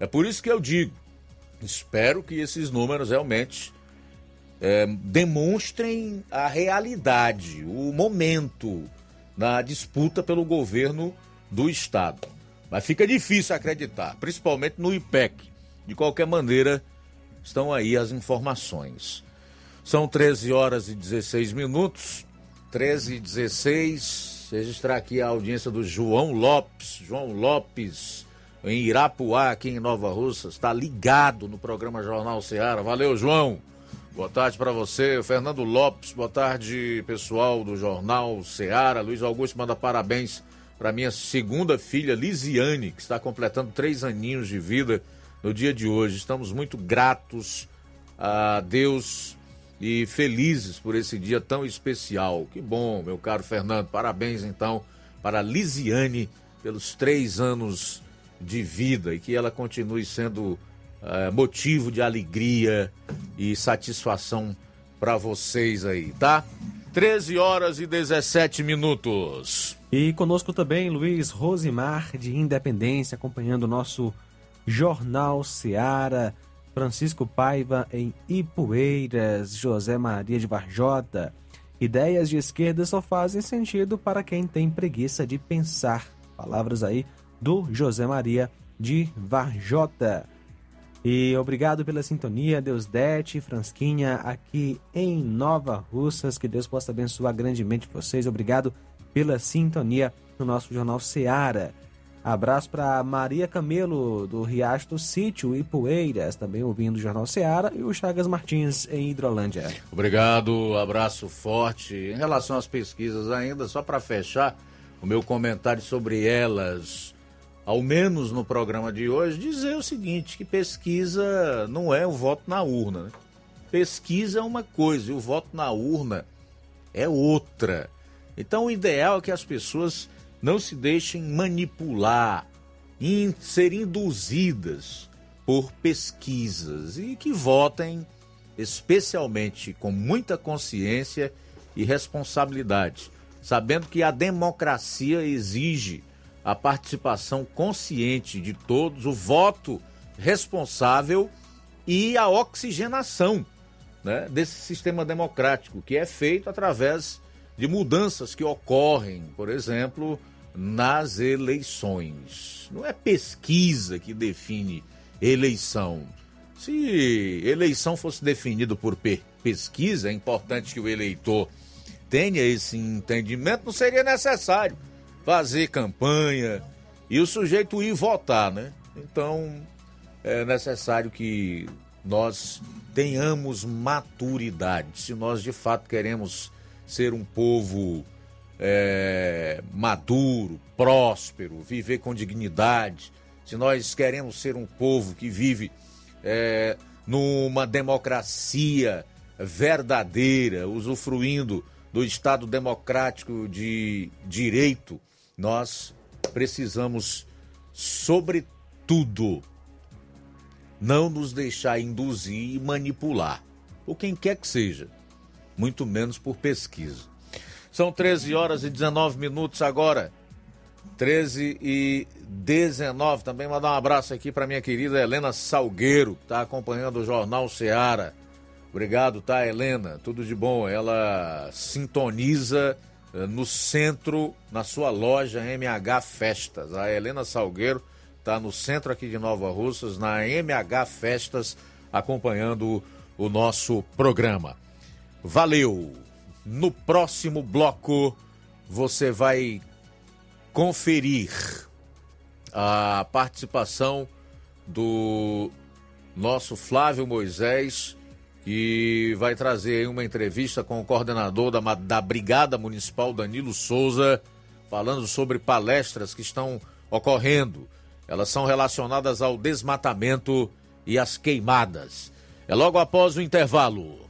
É por isso que eu digo, espero que esses números realmente é, demonstrem a realidade, o momento na disputa pelo governo do Estado. Mas fica difícil acreditar, principalmente no IPEC. De qualquer maneira, estão aí as informações. São 13 horas e 16 minutos. 13 e 16. Registrar aqui a audiência do João Lopes. João Lopes, em Irapuá, aqui em Nova Russa, está ligado no programa Jornal Ceará. Valeu, João. Boa tarde para você, Fernando Lopes. Boa tarde, pessoal do Jornal Ceará. Luiz Augusto manda parabéns para minha segunda filha, Lisiane, que está completando três aninhos de vida no dia de hoje. Estamos muito gratos a Deus e felizes por esse dia tão especial. Que bom, meu caro Fernando. Parabéns, então, para Lisiane pelos três anos de vida e que ela continue sendo eh, motivo de alegria e satisfação para vocês aí, tá? 13 horas e 17 minutos. E conosco também Luiz Rosimar, de Independência, acompanhando o nosso Jornal Seara. Francisco Paiva, em Ipueiras. José Maria de Varjota. Ideias de esquerda só fazem sentido para quem tem preguiça de pensar. Palavras aí do José Maria de Varjota. E obrigado pela sintonia, Deus Dete, Fransquinha, aqui em Nova Russas. Que Deus possa abençoar grandemente vocês. Obrigado pela sintonia no nosso Jornal Seara. Abraço para Maria Camelo, do Riacho do Sítio e Poeiras, também ouvindo o Jornal Seara, e o Chagas Martins, em Hidrolândia. Obrigado, abraço forte. Em relação às pesquisas, ainda, só para fechar o meu comentário sobre elas ao menos no programa de hoje, dizer o seguinte: que pesquisa não é o voto na urna. Né? Pesquisa é uma coisa e o voto na urna é outra. Então, o ideal é que as pessoas não se deixem manipular, in, ser induzidas por pesquisas e que votem especialmente com muita consciência e responsabilidade, sabendo que a democracia exige a participação consciente de todos, o voto responsável e a oxigenação né, desse sistema democrático, que é feito através de mudanças que ocorrem, por exemplo, nas eleições. Não é pesquisa que define eleição. Se eleição fosse definido por pesquisa, é importante que o eleitor tenha esse entendimento, não seria necessário fazer campanha e o sujeito ir votar, né? Então é necessário que nós tenhamos maturidade. Se nós de fato queremos ser um povo é, maduro, próspero, viver com dignidade, se nós queremos ser um povo que vive é, numa democracia verdadeira, usufruindo do Estado democrático de direito, nós precisamos, sobretudo, não nos deixar induzir e manipular, por quem quer que seja, muito menos por pesquisa. São 13 horas e 19 minutos agora. 13 e 19. Também mandar um abraço aqui para minha querida Helena Salgueiro, que está acompanhando o Jornal Seara. Obrigado, tá, Helena? Tudo de bom. Ela sintoniza eh, no centro, na sua loja MH Festas. A Helena Salgueiro está no centro aqui de Nova Russas, na MH Festas, acompanhando o nosso programa. Valeu! No próximo bloco, você vai conferir a participação do nosso Flávio Moisés que vai trazer uma entrevista com o coordenador da, da Brigada Municipal, Danilo Souza, falando sobre palestras que estão ocorrendo. Elas são relacionadas ao desmatamento e às queimadas. É logo após o intervalo.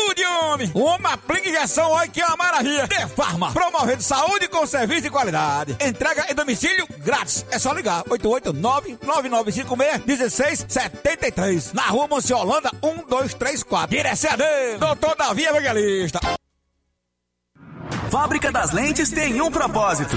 saúde, homem! Uma aplica injeção, olha que é uma maravilha! De Farma, promovendo saúde com serviço de qualidade. Entrega em domicílio grátis. É só ligar: 889-9956-1673. Na rua Monsiolanda, 1234. Direção dele, doutor Davi Evangelista. Fábrica das Lentes tem um propósito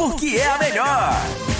porque é a melhor.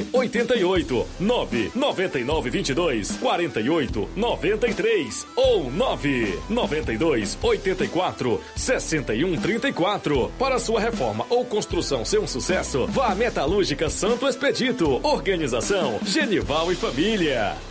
88 999 22 48 93 ou 9 92 84 61 34. Para sua reforma ou construção ser um sucesso, vá à Metalúrgica Santo Expedito. Organização Genival e Família.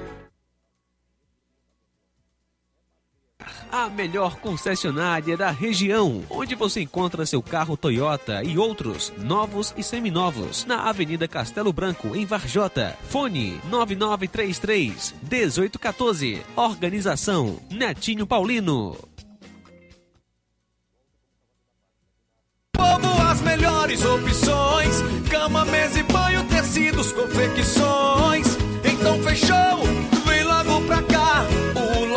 A melhor concessionária da região, onde você encontra seu carro Toyota e outros novos e seminovos, na Avenida Castelo Branco, em Varjota. Fone 9933 1814. Organização Netinho Paulino. Povo, as melhores opções: cama, mesa e banho, tecidos, confecções. Então fechou,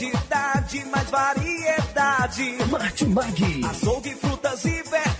Comodidade, mais variedade. Martimag. Açougue, frutas e verduras,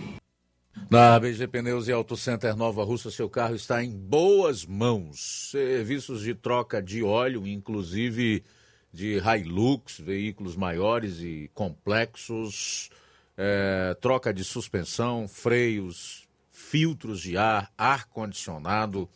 Na BG Pneus e Auto Center Nova Russa, seu carro está em boas mãos. Serviços de troca de óleo, inclusive de Hilux, veículos maiores e complexos, é, troca de suspensão, freios, filtros de ar, ar-condicionado.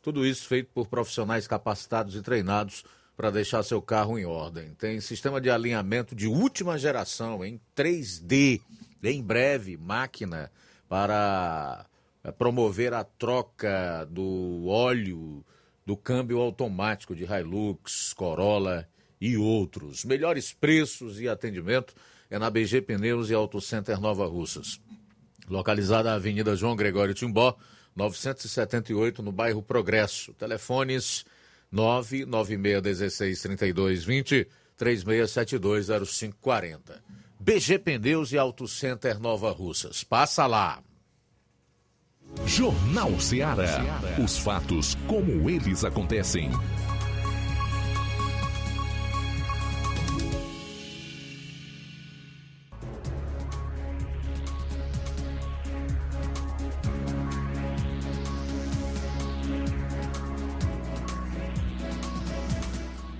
Tudo isso feito por profissionais capacitados e treinados para deixar seu carro em ordem. Tem sistema de alinhamento de última geração em 3D. Em breve, máquina para eh, promover a troca do óleo do câmbio automático de Hilux, Corolla e outros. Melhores preços e atendimento é na BG Pneus e Auto Center Nova Russas. Localizada na Avenida João Gregório Timbó, 978, no bairro Progresso. Telefones 996163220, 36720540. BG Pneus e Auto Center Nova Russas. Passa lá. Jornal Ceará. Os fatos como eles acontecem.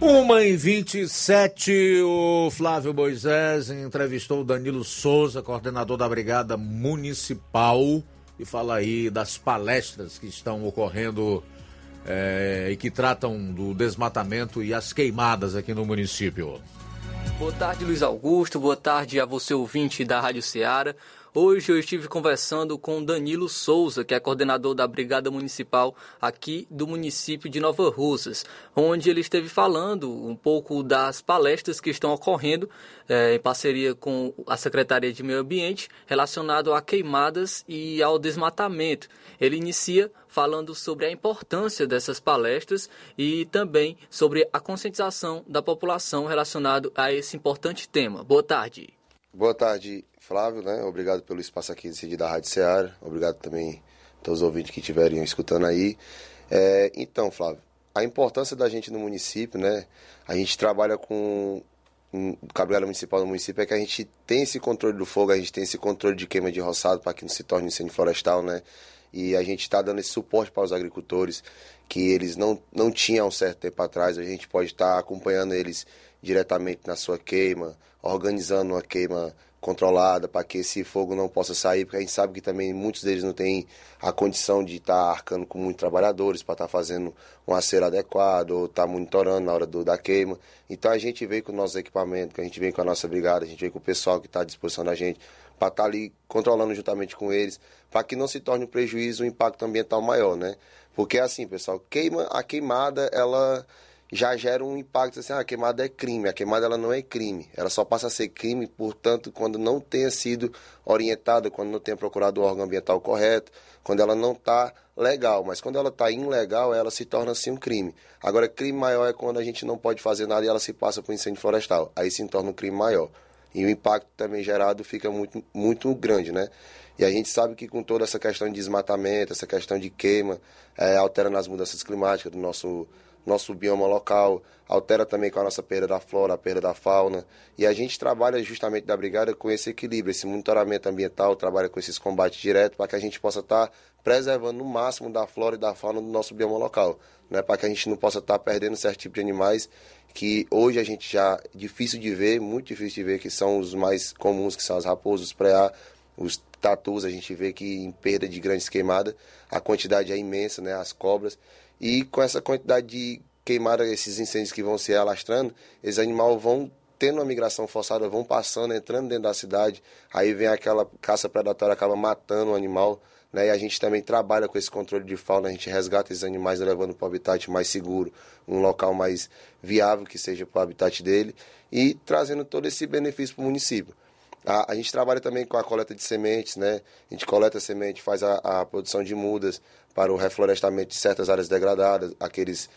Uma em 27, o Flávio Moisés entrevistou o Danilo Souza, coordenador da Brigada Municipal, e fala aí das palestras que estão ocorrendo é, e que tratam do desmatamento e as queimadas aqui no município. Boa tarde, Luiz Augusto. Boa tarde a você, ouvinte da Rádio Ceará. Hoje eu estive conversando com Danilo Souza, que é coordenador da Brigada Municipal aqui do município de Nova Russas, onde ele esteve falando um pouco das palestras que estão ocorrendo é, em parceria com a Secretaria de Meio Ambiente relacionado a queimadas e ao desmatamento. Ele inicia falando sobre a importância dessas palestras e também sobre a conscientização da população relacionado a esse importante tema. Boa tarde. Boa tarde, Flávio, né? Obrigado pelo espaço aqui de da Rádio Ceará. Obrigado também a todos os ouvintes que estiverem escutando aí. É, então, Flávio, a importância da gente no município, né? A gente trabalha com o cabelo municipal do município é que a gente tem esse controle do fogo, a gente tem esse controle de queima de roçado para que não se torne incêndio florestal, né? E a gente está dando esse suporte para os agricultores que eles não, não tinham um certo tempo atrás. A gente pode estar tá acompanhando eles diretamente na sua queima, organizando uma queima controlada para que esse fogo não possa sair, porque a gente sabe que também muitos deles não têm a condição de estar tá arcando com muitos trabalhadores para estar tá fazendo um acero adequado ou estar tá monitorando na hora do, da queima. Então a gente vem com o nosso equipamento, a gente vem com a nossa brigada, a gente vem com o pessoal que está à disposição da gente para estar tá ali controlando juntamente com eles, para que não se torne um prejuízo, um impacto ambiental maior, né? Porque assim, pessoal, queima, a queimada, ela já gera um impacto assim, ah, a queimada é crime. A queimada ela não é crime. Ela só passa a ser crime, portanto, quando não tenha sido orientada, quando não tenha procurado o órgão ambiental correto, quando ela não está legal. Mas quando ela está ilegal, ela se torna assim um crime. Agora, crime maior é quando a gente não pode fazer nada e ela se passa por incêndio florestal. Aí se torna um crime maior. E o impacto também gerado fica muito, muito grande, né? E a gente sabe que com toda essa questão de desmatamento, essa questão de queima, é, altera nas mudanças climáticas do nosso nosso bioma local, altera também com a nossa perda da flora, a perda da fauna. E a gente trabalha justamente da brigada com esse equilíbrio, esse monitoramento ambiental, trabalha com esses combates diretos para que a gente possa estar tá preservando no máximo da flora e da fauna do nosso bioma local, né? para que a gente não possa estar tá perdendo certo tipo de animais que hoje a gente já é difícil de ver, muito difícil de ver, que são os mais comuns, que são as raposas, os preá, os tatus, a gente vê que em perda de grandes queimadas a quantidade é imensa, né? as cobras. E com essa quantidade de queimada, esses incêndios que vão se alastrando, esses animais vão tendo uma migração forçada, vão passando, entrando dentro da cidade, aí vem aquela caça predatória, acaba matando o animal, né? E a gente também trabalha com esse controle de fauna, a gente resgata esses animais levando para o habitat mais seguro, um local mais viável que seja para o habitat dele e trazendo todo esse benefício para o município. A, a, gente trabalha também com a coleta de sementes, né? A gente coleta semente, faz a, a produção de mudas para o reflorestamento de certas áreas degradadas, aqueles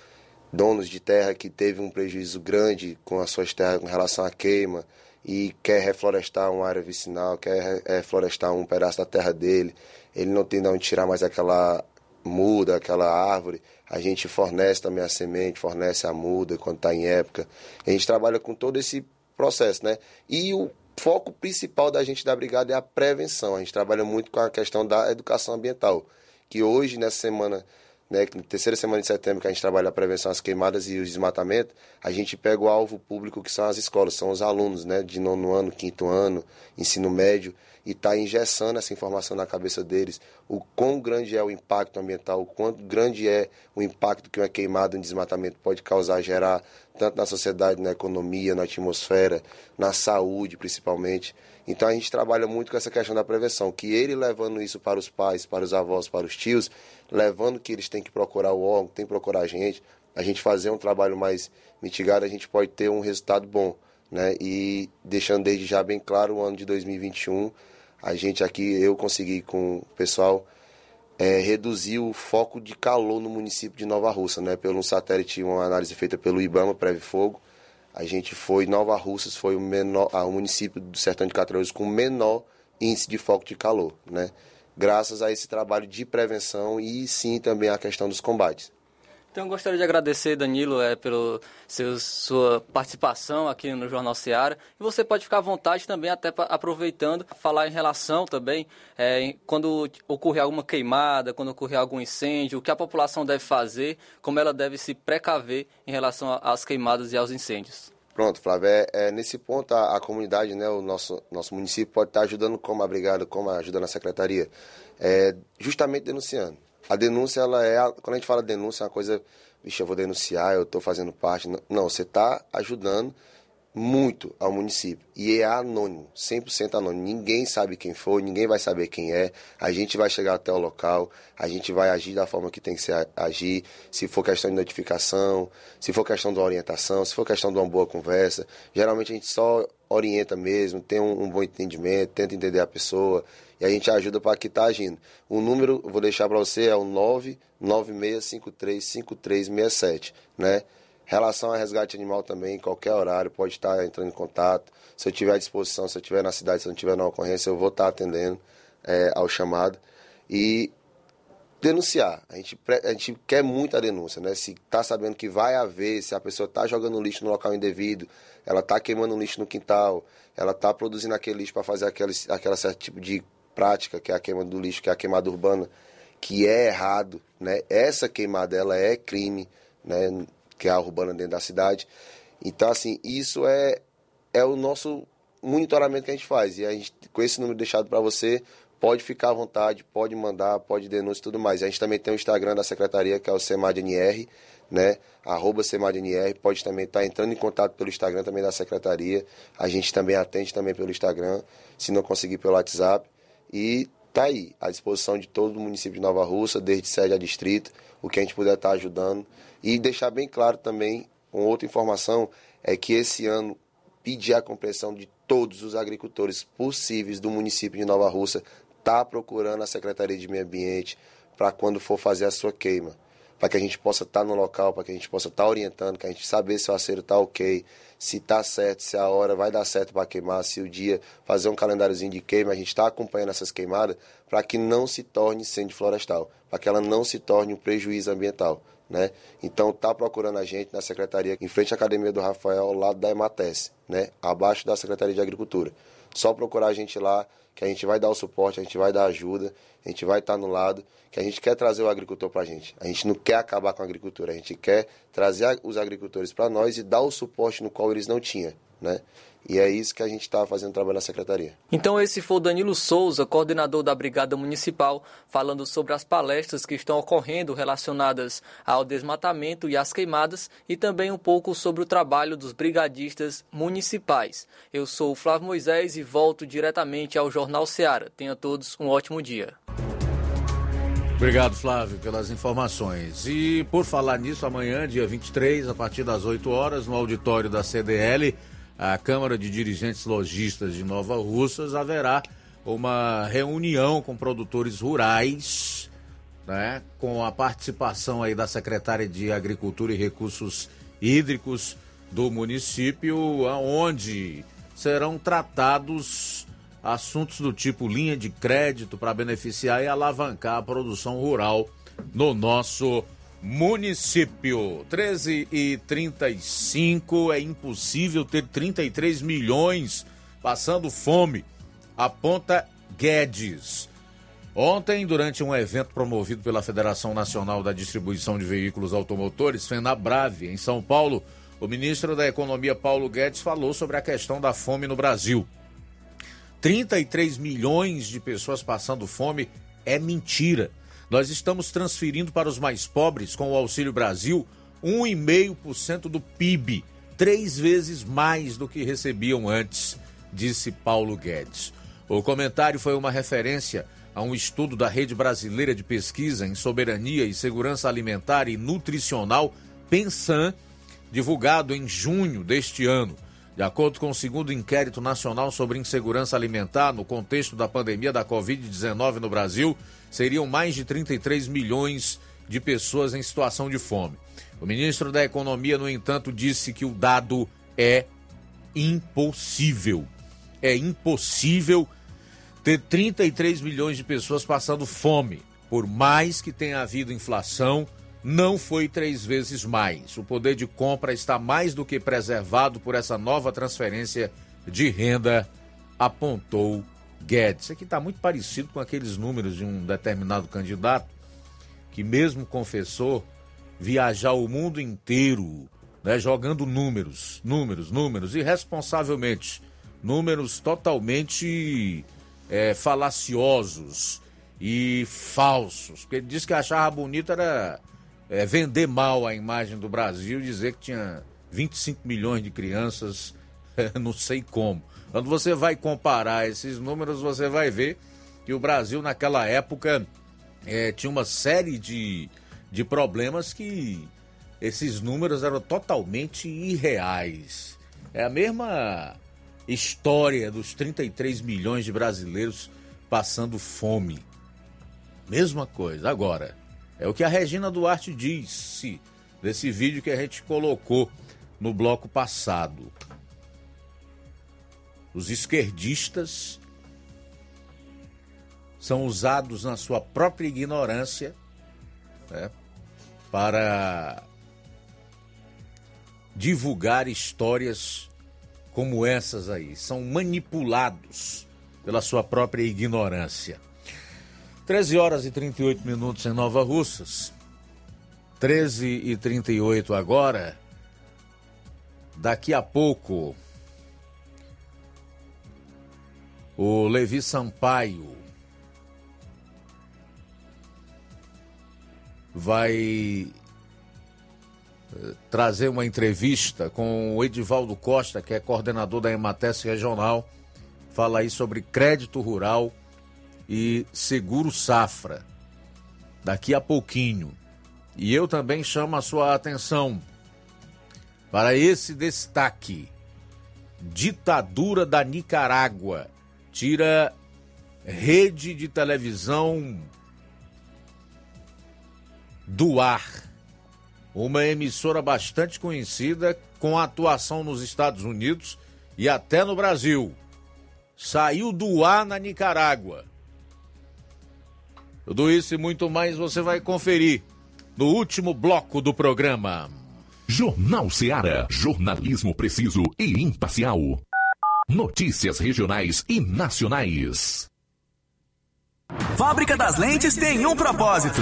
donos de terra que teve um prejuízo grande com as suas terras com relação à queima e quer reflorestar uma área vicinal, quer reflorestar um pedaço da terra dele, ele não tem de onde tirar mais aquela muda, aquela árvore, a gente fornece também a semente, fornece a muda quando está em época. A gente trabalha com todo esse processo, né? E o foco principal da gente da brigada é a prevenção. A gente trabalha muito com a questão da educação ambiental, que hoje nessa semana né, terceira semana de setembro que a gente trabalha a prevenção às queimadas e o desmatamento, a gente pega o alvo público que são as escolas, são os alunos, né, de nono ano, quinto ano, ensino médio, e está engessando essa informação na cabeça deles, o quão grande é o impacto ambiental, o quanto grande é o impacto que uma queimada, um desmatamento pode causar, gerar, tanto na sociedade, na economia, na atmosfera, na saúde principalmente. Então a gente trabalha muito com essa questão da prevenção, que ele levando isso para os pais, para os avós, para os tios, levando que eles têm que procurar o órgão, têm que procurar a gente, a gente fazer um trabalho mais mitigado, a gente pode ter um resultado bom. Né? E deixando desde já bem claro o ano de 2021 a gente aqui, eu consegui com o pessoal é, reduzir o foco de calor no município de Nova Russa, né? Pelo um satélite, uma análise feita pelo IBAMA, Preve Fogo. A gente foi, Nova Russas foi o menor, ah, o município do Sertão de Catarina com o menor índice de foco de calor, né? Graças a esse trabalho de prevenção e sim também a questão dos combates. Então, eu gostaria de agradecer, Danilo, é, pela sua participação aqui no Jornal Seara. E você pode ficar à vontade também, até pra, aproveitando, falar em relação também, é, quando ocorrer alguma queimada, quando ocorrer algum incêndio, o que a população deve fazer, como ela deve se precaver em relação às queimadas e aos incêndios. Pronto, Flávio, é, é nesse ponto a, a, comunidade, né, o nosso, nosso município pode estar ajudando como a brigada, como ajudando a secretaria, é, justamente denunciando A denúncia, ela é. Quando a gente fala denúncia, é uma coisa. Vixe, eu vou denunciar, eu estou fazendo parte. Não, você está ajudando muito ao município. E é anônimo, 100% anônimo. Ninguém sabe quem foi, ninguém vai saber quem é. A gente vai chegar até o local, a gente vai agir da forma que tem que ser agir. Se for questão de notificação, se for questão de orientação, se for questão de uma boa conversa. Geralmente a gente só orienta mesmo, tem um, um bom entendimento, tenta entender a pessoa e a gente ajuda para que está agindo. O número, vou deixar para você, é o 996535367, né? Relação a resgate animal também, em qualquer horário, pode estar entrando em contato. Se eu tiver à disposição, se eu estiver na cidade, se eu não estiver na ocorrência, eu vou estar atendendo é, ao chamado. E denunciar. A gente, a gente quer muito a denúncia, né? Se está sabendo que vai haver, se a pessoa está jogando lixo no local indevido, ela está queimando lixo no quintal, ela está produzindo aquele lixo para fazer aquele, aquela certo tipo de prática, que é a queima do lixo, que é a queimada urbana, que é errado, né? Essa queimada, ela é crime, né? que é a urbana dentro da cidade. Então, assim, isso é, é o nosso monitoramento que a gente faz. E a gente, com esse número deixado para você, pode ficar à vontade, pode mandar, pode denunciar e tudo mais. A gente também tem o Instagram da secretaria, que é o CEMADNR, né? Arroba CEMADNR, pode também estar tá entrando em contato pelo Instagram também da secretaria. A gente também atende também pelo Instagram, se não conseguir pelo WhatsApp. E tá aí, à disposição de todo o município de Nova Russa, desde sede a distrito, o que a gente puder estar tá ajudando. E deixar bem claro também, uma outra informação, é que esse ano pedir a compreensão de todos os agricultores possíveis do município de Nova Russa, tá procurando a Secretaria de Meio Ambiente para quando for fazer a sua queima para que a gente possa estar tá no local, para que a gente possa estar tá orientando, que a gente saber se o acero está ok, se está certo, se a hora vai dar certo para queimar, se o dia fazer um calendáriozinho de queima, a gente está acompanhando essas queimadas para que não se torne incêndio florestal, para que ela não se torne um prejuízo ambiental. Né? Então está procurando a gente na secretaria, em frente à Academia do Rafael, ao lado da Emates, né? abaixo da Secretaria de Agricultura. Só procurar a gente lá, que a gente vai dar o suporte, a gente vai dar ajuda, a gente vai estar no lado, que a gente quer trazer o agricultor para a gente. A gente não quer acabar com a agricultura, a gente quer trazer os agricultores para nós e dar o suporte no qual eles não tinham, né? E é isso que a gente está fazendo trabalho na secretaria. Então esse foi o Danilo Souza, coordenador da Brigada Municipal, falando sobre as palestras que estão ocorrendo relacionadas ao desmatamento e às queimadas e também um pouco sobre o trabalho dos brigadistas municipais. Eu sou o Flávio Moisés e volto diretamente ao Jornal Ceará. Tenha todos um ótimo dia. Obrigado, Flávio, pelas informações. E por falar nisso, amanhã, dia 23, a partir das 8 horas, no auditório da CDL, a Câmara de Dirigentes Logistas de Nova Russas, haverá uma reunião com produtores rurais, né, com a participação aí da secretária de Agricultura e Recursos Hídricos do município, onde serão tratados assuntos do tipo linha de crédito para beneficiar e alavancar a produção rural no nosso município. 13 e 35 é impossível ter 33 milhões passando fome. Aponta Guedes. Ontem, durante um evento promovido pela Federação Nacional da Distribuição de Veículos Automotores, FenaBrave, em São Paulo, o ministro da Economia Paulo Guedes falou sobre a questão da fome no Brasil. 33 milhões de pessoas passando fome é mentira. Nós estamos transferindo para os mais pobres, com o Auxílio Brasil, 1,5% do PIB, três vezes mais do que recebiam antes, disse Paulo Guedes. O comentário foi uma referência a um estudo da Rede Brasileira de Pesquisa em Soberania e Segurança Alimentar e Nutricional, Pensan, divulgado em junho deste ano. De acordo com o segundo inquérito nacional sobre insegurança alimentar no contexto da pandemia da Covid-19 no Brasil, seriam mais de 33 milhões de pessoas em situação de fome. O ministro da Economia, no entanto, disse que o dado é impossível. É impossível ter 33 milhões de pessoas passando fome, por mais que tenha havido inflação não foi três vezes mais. O poder de compra está mais do que preservado por essa nova transferência de renda, apontou Guedes. Isso aqui está muito parecido com aqueles números de um determinado candidato que, mesmo confessou, viajar o mundo inteiro, né, jogando números, números, números, irresponsavelmente, números totalmente é, falaciosos e falsos. Porque ele disse que achava bonito era é, vender mal a imagem do Brasil, dizer que tinha 25 milhões de crianças, não sei como. Quando você vai comparar esses números, você vai ver que o Brasil, naquela época, é, tinha uma série de, de problemas que esses números eram totalmente irreais. É a mesma história dos 33 milhões de brasileiros passando fome. Mesma coisa. Agora, é o que a Regina Duarte disse nesse vídeo que a gente colocou no bloco passado. Os esquerdistas são usados na sua própria ignorância né, para divulgar histórias como essas aí. São manipulados pela sua própria ignorância. 13 horas e 38 minutos em Nova Russas. 13 e 38 agora. Daqui a pouco, o Levi Sampaio vai eh, trazer uma entrevista com o Edivaldo Costa, que é coordenador da Emates Regional, fala aí sobre crédito rural e seguro safra. Daqui a pouquinho. E eu também chamo a sua atenção para esse destaque. Ditadura da Nicarágua tira rede de televisão do ar uma emissora bastante conhecida com atuação nos Estados Unidos e até no Brasil. Saiu do ar na Nicarágua. Tudo isso e muito mais você vai conferir no último bloco do programa. Jornal Seara. Jornalismo preciso e imparcial. Notícias regionais e nacionais. Fábrica das Lentes tem um propósito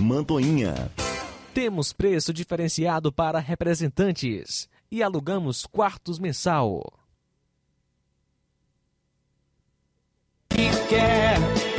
Mantoinha. Temos preço diferenciado para representantes e alugamos quartos mensal. quer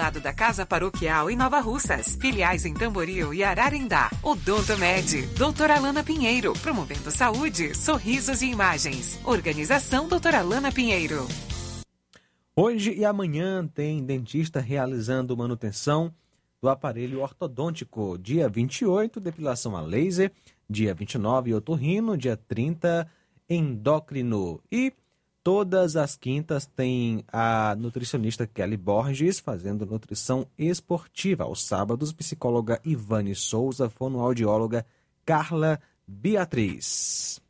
lado da Casa Paroquial em Nova Russas. Filiais em Tamboril e Ararendá. Odonto Med. Doutora Alana Pinheiro. Promovendo saúde, sorrisos e imagens. Organização Doutora Alana Pinheiro. Hoje e amanhã tem dentista realizando manutenção do aparelho ortodôntico. Dia 28, depilação a laser. Dia 29, otorrino. Dia 30, endócrino. E Todas as quintas tem a nutricionista Kelly Borges fazendo nutrição esportiva. Aos sábados, psicóloga Ivane Souza, fonoaudióloga Carla Beatriz.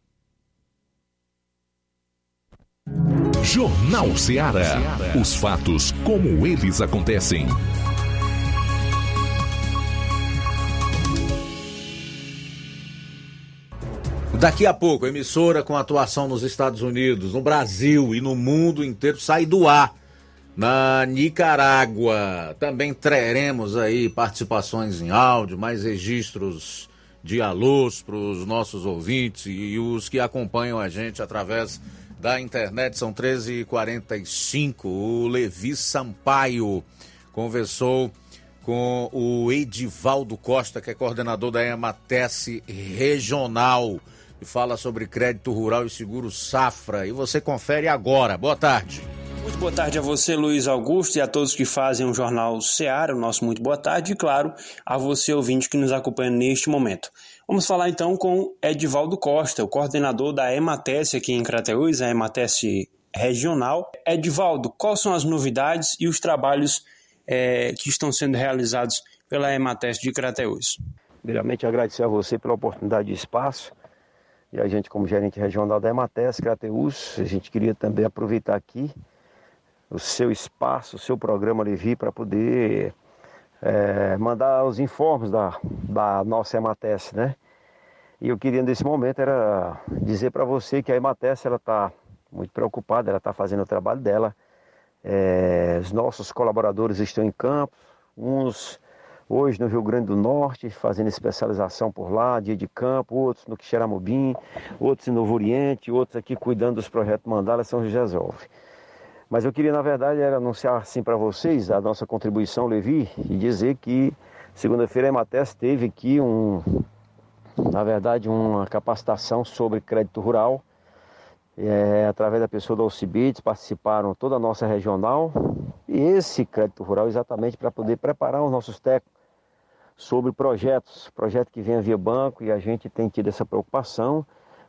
Jornal Ceará. Os fatos como eles acontecem. Daqui a pouco, emissora com atuação nos Estados Unidos, no Brasil e no mundo inteiro sai do ar. Na Nicarágua também teremos aí participações em áudio, mais registros de alôs para os nossos ouvintes e os que acompanham a gente através da internet. São 13h45. O Levi Sampaio conversou com o Edivaldo Costa, que é coordenador da EMATES Regional e fala sobre crédito rural e seguro safra. E você confere agora. Boa tarde. Muito boa tarde a você, Luiz Augusto, e a todos que fazem o Jornal Seara, o nosso muito boa tarde, e claro, a você, ouvinte, que nos acompanha neste momento. Vamos falar então com Edivaldo Costa, o coordenador da EMATES aqui em Crateús, a EMATES regional. Edivaldo, quais são as novidades e os trabalhos é, que estão sendo realizados pela EMATES de Crateús? Primeiramente, agradecer a você pela oportunidade de espaço e a gente, como gerente regional da Emates, Crateus, a gente queria também aproveitar aqui o seu espaço, o seu programa Levi, para poder é, mandar os informes da, da nossa Emates, né? E eu queria nesse momento era dizer para você que a Emates ela está muito preocupada, ela está fazendo o trabalho dela. É, os nossos colaboradores estão em campo, uns hoje no Rio Grande do Norte, fazendo especialização por lá, dia de campo, outros no Quixeramobim, outros em Novo Oriente, outros aqui cuidando dos projetos Mandala São Resolve. Mas eu queria, na verdade, era anunciar assim para vocês a nossa contribuição, Levi, e dizer que segunda-feira a Emates teve aqui um, na verdade, uma capacitação sobre crédito rural é, através da pessoa do Alcibites, participaram toda a nossa regional. E esse crédito rural exatamente para poder preparar os nossos técnicos sobre projetos, projeto que vem via banco e a gente tem tido essa preocupação,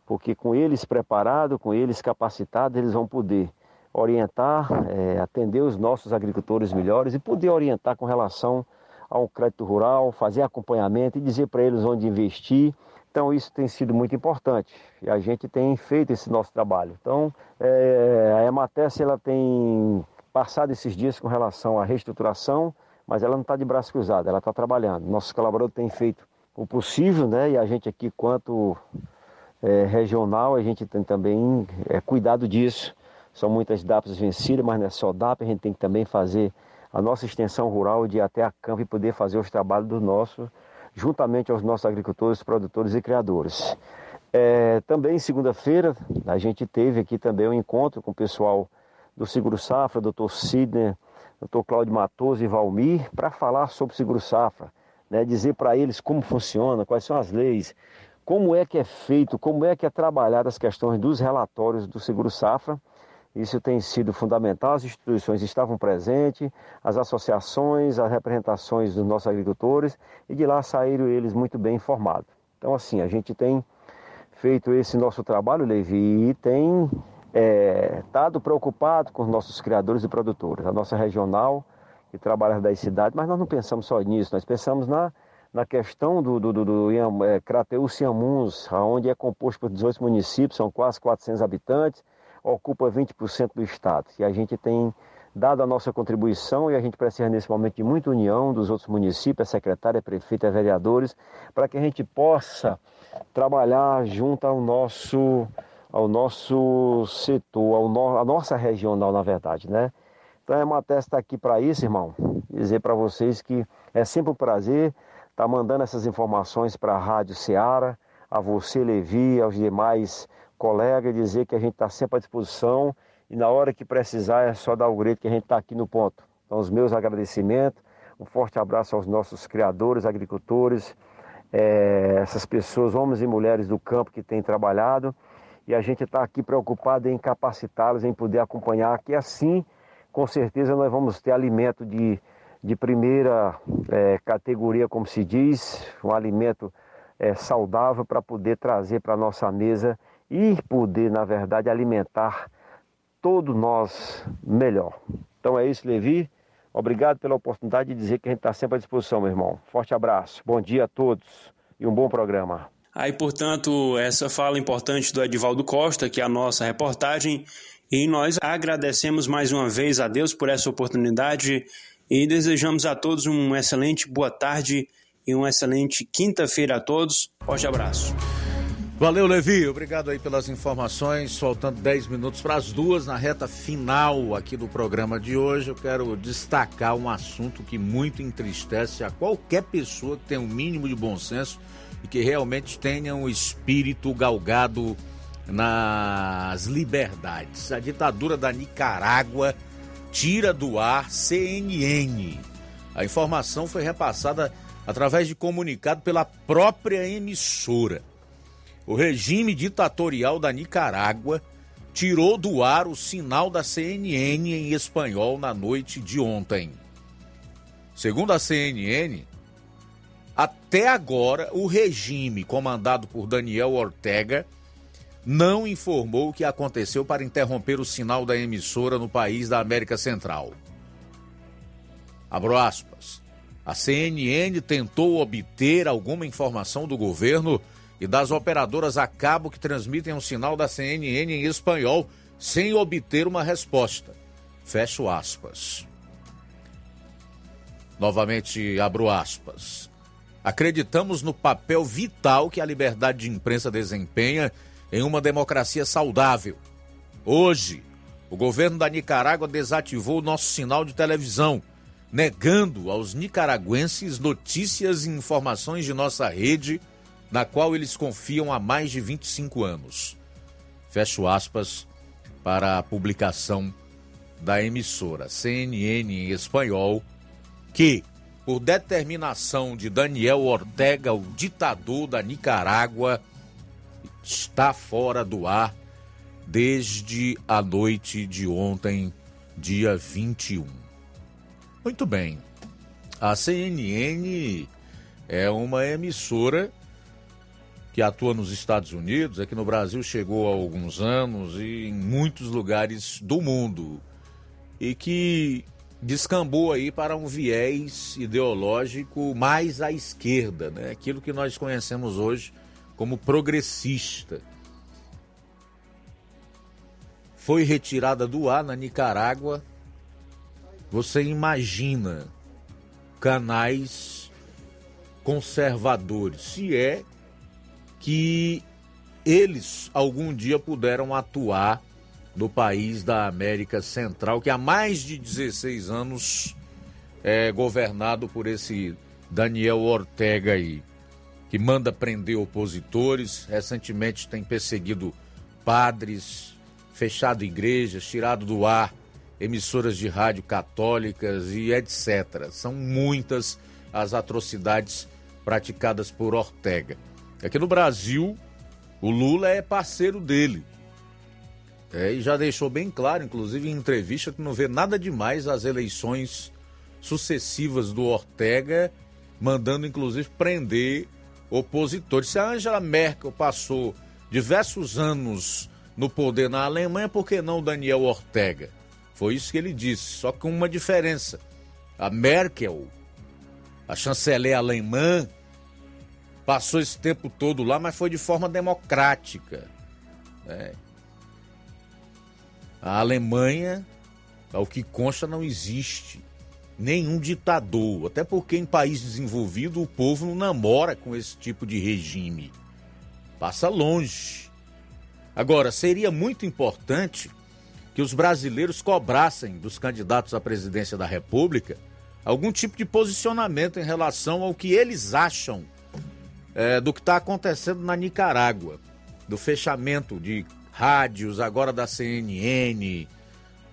porque com eles preparados, com eles capacitados, eles vão poder orientar, é, atender os nossos agricultores melhores e poder orientar com relação ao crédito rural, fazer acompanhamento e dizer para eles onde investir. Então isso tem sido muito importante e a gente tem feito esse nosso trabalho. Então é, a Emates ela tem passado esses dias com relação à reestruturação, mas ela não está de braço cruzado, ela está trabalhando. Nossos colaboradores têm feito o possível, né? E a gente aqui, quanto é, regional, a gente tem também é, cuidado disso. São muitas DAPs vencidas, mas não é só DAP, a gente tem que também fazer a nossa extensão rural de ir até a campo e poder fazer os trabalhos do nosso, juntamente aos nossos agricultores, produtores e criadores. É, também segunda-feira a gente teve aqui também um encontro com o pessoal do Seguro Safra, doutor Sidney, doutor Cláudio Matoso e Valmir, para falar sobre o Seguro Safra, né, dizer para eles como funciona, quais são as leis, como é que é feito, como é que é trabalhada as questões dos relatórios do Seguro Safra. Isso tem sido fundamental, as instituições estavam presentes, as associações, as representações dos nossos agricultores, e de lá saíram eles muito bem informados. Então, assim, a gente tem feito esse nosso trabalho, Levi, e tem é, preocupado com os nossos criadores e produtores, a nossa regional que trabalha das cidades, mas nós não pensamos só nisso, nós pensamos na, na questão do, do, do, do é, Crateus onde é composto por 18 municípios, são quase 400 habitantes, ocupa 20% do estado. E a gente tem dado a nossa contribuição e a gente precisa nesse momento de muita união dos outros municípios, a secretária, a prefeita, a vereadores, para que a gente possa trabalhar junto ao nosso ao nosso setor, ao no, a nossa regional, na verdade, né? Então é uma testa aqui para isso, irmão. Dizer para vocês que é sempre um prazer estar tá mandando essas informações para a Rádio Ceará, a você, Levi, aos demais colegas, dizer que a gente está sempre à disposição e na hora que precisar é só dar o grito que a gente está aqui no ponto. Então, os meus agradecimentos, um forte abraço aos nossos criadores, agricultores, é, essas pessoas, homens e mulheres do campo que têm trabalhado e a gente está aqui preocupado em capacitá-los, em poder acompanhar, que assim, com certeza, nós vamos ter alimento de, de primeira é, categoria, como se diz, um alimento é, saudável para poder trazer para a nossa mesa e poder, na verdade, alimentar todos nós melhor. Então é isso, Levi. Obrigado pela oportunidade de dizer que a gente está sempre à disposição, meu irmão. Forte abraço, bom dia a todos e um bom programa. Aí, portanto, essa fala importante do Edivaldo Costa, que é a nossa reportagem, e nós agradecemos mais uma vez a Deus por essa oportunidade e desejamos a todos uma excelente boa tarde e uma excelente quinta-feira a todos. Forte abraço. Valeu, Levi. Obrigado aí pelas informações. Faltando 10 minutos para as duas na reta final aqui do programa de hoje. Eu quero destacar um assunto que muito entristece a qualquer pessoa que tem um mínimo de bom senso e que realmente tenham o espírito galgado nas liberdades. A ditadura da Nicarágua tira do ar CNN. A informação foi repassada através de comunicado pela própria emissora. O regime ditatorial da Nicarágua tirou do ar o sinal da CNN em espanhol na noite de ontem. Segundo a CNN, até agora, o regime comandado por Daniel Ortega não informou o que aconteceu para interromper o sinal da emissora no país da América Central. Abro aspas. A CNN tentou obter alguma informação do governo e das operadoras a cabo que transmitem o sinal da CNN em espanhol sem obter uma resposta. Fecho aspas. Novamente abro aspas. Acreditamos no papel vital que a liberdade de imprensa desempenha em uma democracia saudável. Hoje, o governo da Nicarágua desativou o nosso sinal de televisão, negando aos nicaragüenses notícias e informações de nossa rede, na qual eles confiam há mais de 25 anos. Fecho aspas para a publicação da emissora CNN em espanhol, que por determinação de Daniel Ortega, o ditador da Nicarágua, está fora do ar desde a noite de ontem, dia 21. Muito bem. A CNN é uma emissora que atua nos Estados Unidos, aqui no Brasil chegou há alguns anos e em muitos lugares do mundo. E que descambou aí para um viés ideológico mais à esquerda, né? aquilo que nós conhecemos hoje como progressista. Foi retirada do ar na Nicarágua. Você imagina canais conservadores, se é que eles algum dia puderam atuar do país da América Central, que há mais de 16 anos é governado por esse Daniel Ortega aí, que manda prender opositores, recentemente tem perseguido padres, fechado igrejas, tirado do ar emissoras de rádio católicas e etc. São muitas as atrocidades praticadas por Ortega. Aqui no Brasil, o Lula é parceiro dele. É, e já deixou bem claro, inclusive em entrevista, que não vê nada demais as eleições sucessivas do Ortega, mandando inclusive prender opositores. Se a Angela Merkel passou diversos anos no poder na Alemanha, por que não Daniel Ortega? Foi isso que ele disse, só com uma diferença. A Merkel, a chanceler alemã, passou esse tempo todo lá, mas foi de forma democrática. Né? A Alemanha, ao que consta, não existe nenhum ditador, até porque em país desenvolvido o povo não namora com esse tipo de regime. Passa longe. Agora, seria muito importante que os brasileiros cobrassem dos candidatos à presidência da República algum tipo de posicionamento em relação ao que eles acham é, do que está acontecendo na Nicarágua, do fechamento de rádios, agora da CNN,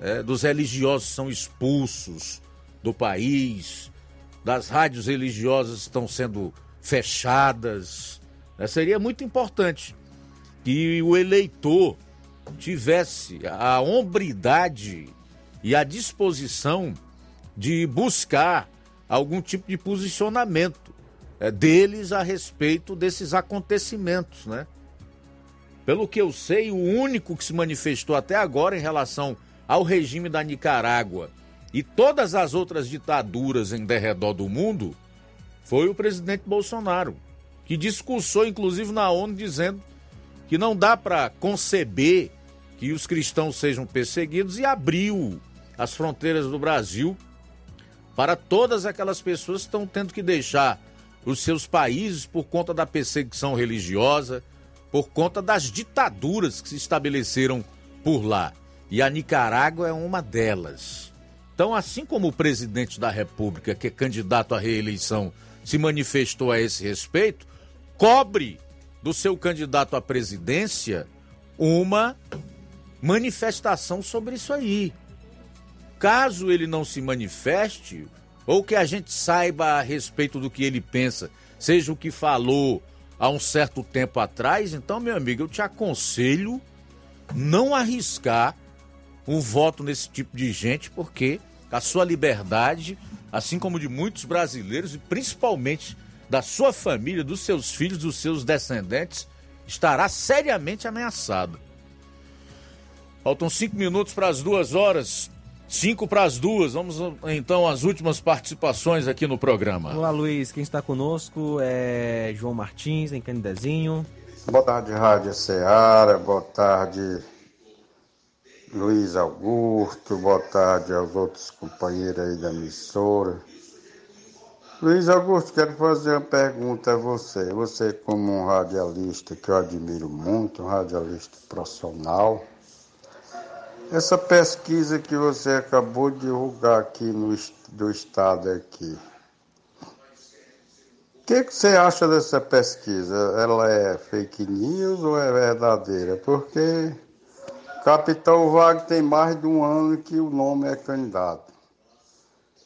é, dos religiosos são expulsos do país, das rádios religiosas estão sendo fechadas. É, seria muito importante que o eleitor tivesse a hombridade e a disposição de buscar algum tipo de posicionamento deles a respeito desses acontecimentos, né? Pelo que eu sei, o único que se manifestou até agora em relação ao regime da Nicarágua e todas as outras ditaduras em derredor do mundo foi o presidente Bolsonaro, que discursou inclusive na ONU dizendo que não dá para conceber que os cristãos sejam perseguidos e abriu as fronteiras do Brasil para todas aquelas pessoas que estão tendo que deixar os seus países por conta da perseguição religiosa, por conta das ditaduras que se estabeleceram por lá. E a Nicarágua é uma delas. Então, assim como o presidente da República, que é candidato à reeleição, se manifestou a esse respeito, cobre do seu candidato à presidência uma manifestação sobre isso aí. Caso ele não se manifeste, ou que a gente saiba a respeito do que ele pensa, seja o que falou há um certo tempo atrás, então, meu amigo, eu te aconselho não arriscar um voto nesse tipo de gente, porque a sua liberdade, assim como de muitos brasileiros e principalmente da sua família, dos seus filhos, dos seus descendentes, estará seriamente ameaçada. Faltam cinco minutos para as duas horas. Cinco para as duas, vamos então às últimas participações aqui no programa. Olá, Luiz. Quem está conosco é João Martins, em Candidezinho. Boa tarde, Rádio Ceará. Boa tarde, Luiz Augusto. Boa tarde aos outros companheiros aí da emissora. Luiz Augusto, quero fazer uma pergunta a você. Você, como um radialista que eu admiro muito, um radialista profissional essa pesquisa que você acabou de divulgar aqui no do estado aqui. O que, que você acha dessa pesquisa? Ela é fake news ou é verdadeira? Porque Capitão Wagner tem mais de um ano que o nome é candidato.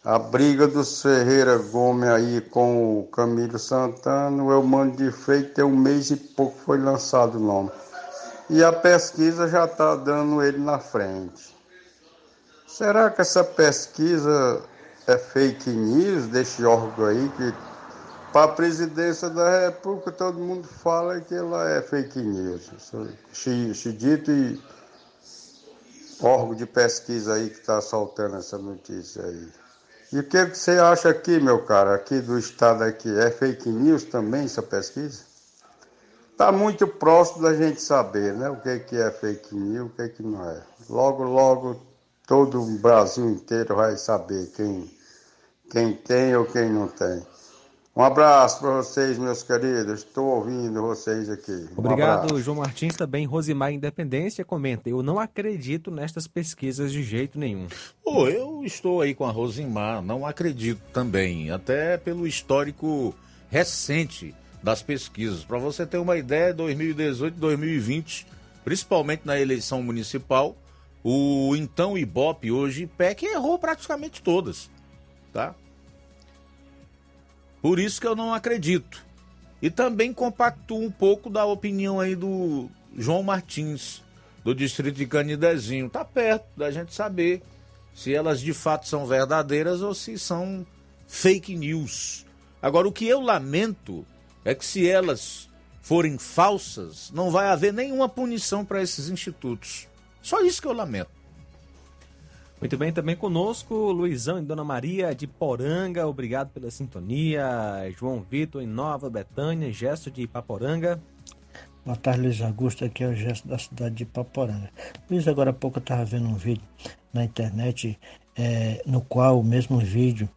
A briga dos Ferreira Gomes aí com o Camilo Santana, o Eumano de Freitas tem um mês e pouco foi lançado o nome. E a pesquisa já está dando ele na frente. Será que essa pesquisa é fake news desse órgão aí que para a presidência da República todo mundo fala que ela é fake news. Chidito e órgão de pesquisa aí que está soltando essa notícia aí. E o que você acha aqui, meu cara, aqui do estado aqui? É fake news também essa pesquisa? Está muito próximo da gente saber, né? O que, que é fake news, o que, que não é. Logo, logo, todo o Brasil inteiro vai saber quem, quem tem ou quem não tem. Um abraço para vocês, meus queridos. Estou ouvindo vocês aqui. Um Obrigado, abraço. João Martins. Também Rosimar Independência comenta: Eu não acredito nestas pesquisas de jeito nenhum. Pô, eu estou aí com a Rosimar, não acredito também, até pelo histórico recente das pesquisas. Para você ter uma ideia, 2018 2020, principalmente na eleição municipal, o então Ibope, hoje PEC, errou praticamente todas, tá? Por isso que eu não acredito. E também compacto um pouco da opinião aí do João Martins, do distrito de Canidezinho. Tá perto da gente saber se elas de fato são verdadeiras ou se são fake news. Agora, o que eu lamento é que se elas forem falsas, não vai haver nenhuma punição para esses institutos. Só isso que eu lamento. Muito bem, também conosco Luizão e Dona Maria de Poranga, obrigado pela sintonia. João Vitor em Nova Betânia, Gesto de Ipaporanga. Boa tarde, Luiz Augusto. Aqui é o gesto da cidade de Ipaporanga. Luiz, agora há pouco eu estava vendo um vídeo na internet é, no qual o mesmo vídeo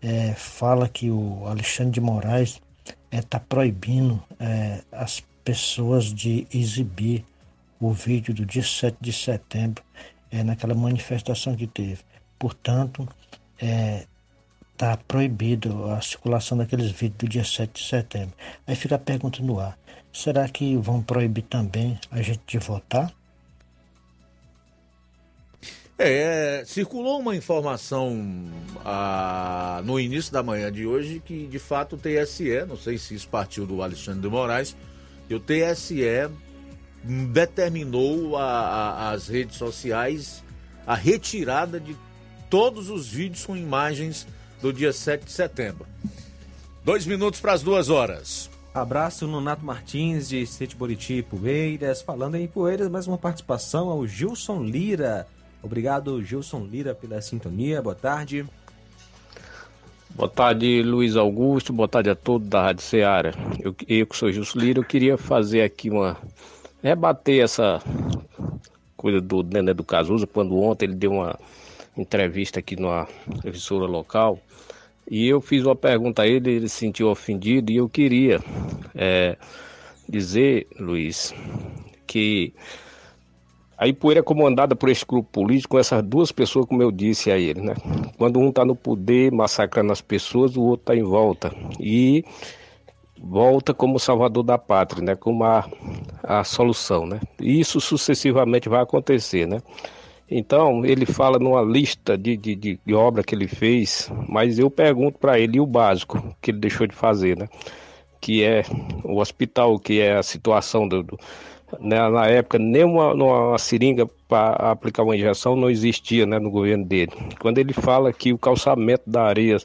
é, fala que o Alexandre de Moraes está é, tá proibindo é, as pessoas de exibir o vídeo do dia 7 de setembro é, naquela manifestação que teve. Portanto, está é, tá proibido a circulação daqueles vídeos do dia 7 de setembro. Aí fica a pergunta no ar: será que vão proibir também a gente de votar? É, circulou uma informação ah, no início da manhã de hoje que de fato o TSE, não sei se isso partiu do Alexandre de Moraes, que o TSE determinou a, a, as redes sociais a retirada de todos os vídeos com imagens do dia 7 de setembro. Dois minutos para as duas horas. Abraço no Nato Martins de Sete Boriti Poeiras. Falando em Poeiras, mais uma participação ao Gilson Lira. Obrigado, Gilson Lira, pela sintonia. Boa tarde. Boa tarde, Luiz Augusto. Boa tarde a todos da Rádio Ceará. Eu, eu que sou Gilson Lira, eu queria fazer aqui uma rebater essa coisa do Nené do Cazuza, quando ontem ele deu uma entrevista aqui numa emissora local, e eu fiz uma pergunta a ele, ele se sentiu ofendido, e eu queria é, dizer, Luiz, que a Ipueira é comandada por esse grupo político com essas duas pessoas, como eu disse a ele, né? Quando um está no poder massacrando as pessoas, o outro está em volta. E volta como salvador da pátria, né? Como a, a solução, né? E isso sucessivamente vai acontecer, né? Então, ele fala numa lista de, de, de, obra que ele fez, mas eu pergunto para ele o básico que ele deixou de fazer, né? Que é o hospital, que é a situação do, do né? na época nem uma, uma seringa para aplicar uma injeção não existia né, no governo dele. Quando ele fala que o calçamento da areia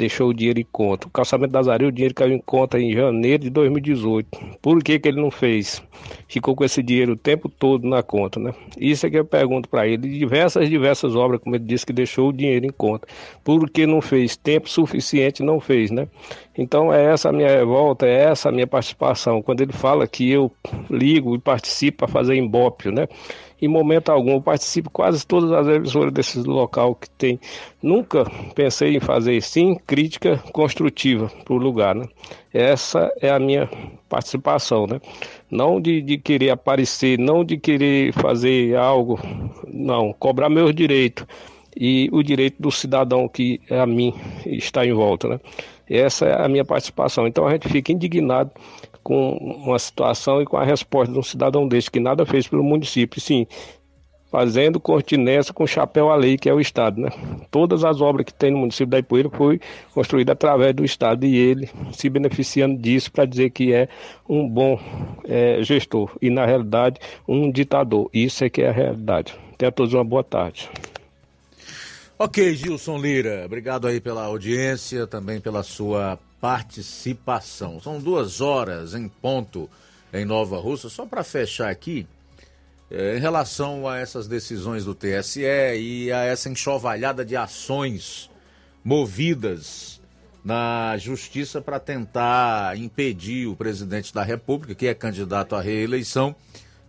deixou o dinheiro em conta. O calçamento das areias, o dinheiro caiu em conta em janeiro de 2018. Por que, que ele não fez? Ficou com esse dinheiro o tempo todo na conta, né? Isso é que eu pergunto para ele. Diversas, diversas obras, como ele disse, que deixou o dinheiro em conta. Por que não fez? Tempo suficiente não fez, né? Então é essa a minha revolta, é essa a minha participação. Quando ele fala que eu ligo e participo para fazer embópio, né? Em momento algum. Eu participo quase todas as emissoras desse local que tem. Nunca pensei em fazer sim crítica construtiva para o lugar, né? Essa é a minha participação, né? Não de, de querer aparecer, não de querer fazer algo, não, cobrar meus direitos e o direito do cidadão que a mim está em volta, né? Essa é a minha participação. Então a gente fica indignado com uma situação e com a resposta de um cidadão deste que nada fez pelo município, sim, fazendo continência com chapéu à lei, que é o Estado, né? Todas as obras que tem no município da Ipueira foi construída através do Estado e ele se beneficiando disso para dizer que é um bom é, gestor e, na realidade, um ditador. Isso é que é a realidade. Tenha todos uma boa tarde. Ok, Gilson Lira, obrigado aí pela audiência, também pela sua participação. São duas horas em ponto em Nova Russa. Só para fechar aqui, é, em relação a essas decisões do TSE e a essa enxovalhada de ações movidas na justiça para tentar impedir o presidente da República, que é candidato à reeleição,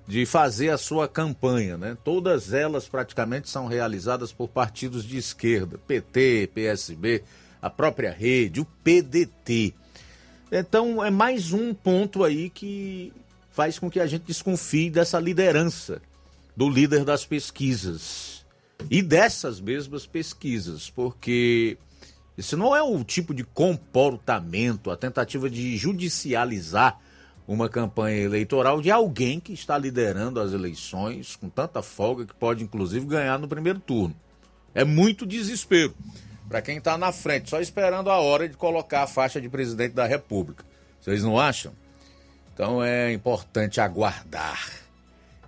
de fazer a sua campanha, né? Todas elas praticamente são realizadas por partidos de esquerda, PT, PSB, a própria rede, o PDT. Então é mais um ponto aí que faz com que a gente desconfie dessa liderança do líder das pesquisas e dessas mesmas pesquisas, porque esse não é o tipo de comportamento, a tentativa de judicializar uma campanha eleitoral de alguém que está liderando as eleições com tanta folga que pode inclusive ganhar no primeiro turno. É muito desespero para quem está na frente, só esperando a hora de colocar a faixa de presidente da República. Vocês não acham? Então é importante aguardar.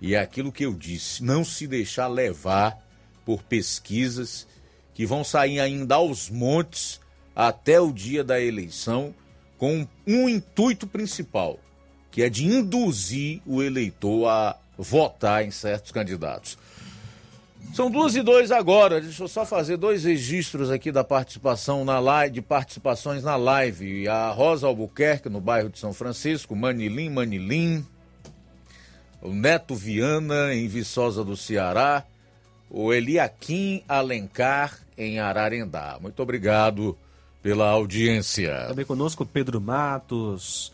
E é aquilo que eu disse, não se deixar levar por pesquisas que vão sair ainda aos montes até o dia da eleição com um intuito principal, que é de induzir o eleitor a votar em certos candidatos. São duas e dois agora. Deixa eu só fazer dois registros aqui da participação na live, de participações na live. A Rosa Albuquerque, no bairro de São Francisco, Manilim, Manilim. O Neto Viana, em Viçosa do Ceará. O Eliakim Alencar, em Ararendá. Muito obrigado pela audiência. Também conosco Pedro Matos,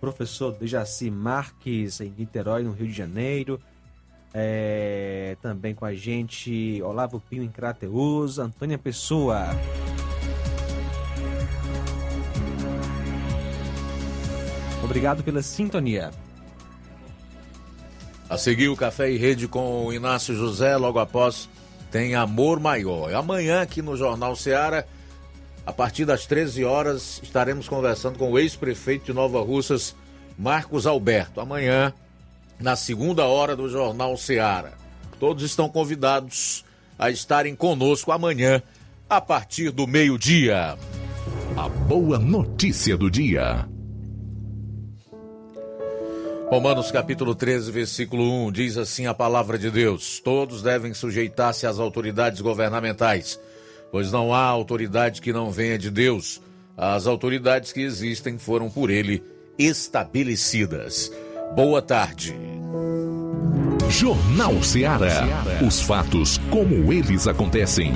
professor Dejaci Marques, em Niterói, no Rio de Janeiro. É, também com a gente Olavo Pinho em Crateus, Antônia Pessoa. Obrigado pela sintonia. A seguir o Café e Rede com o Inácio José, logo após tem Amor Maior. Amanhã aqui no Jornal Seara, a partir das 13 horas, estaremos conversando com o ex-prefeito de Nova Russas, Marcos Alberto. Amanhã, na segunda hora do Jornal Seara. Todos estão convidados a estarem conosco amanhã, a partir do meio-dia. A boa notícia do dia. Romanos capítulo 13, versículo 1 diz assim a palavra de Deus: Todos devem sujeitar-se às autoridades governamentais, pois não há autoridade que não venha de Deus. As autoridades que existem foram por ele estabelecidas. Boa tarde. Jornal Ceará. Os fatos como eles acontecem.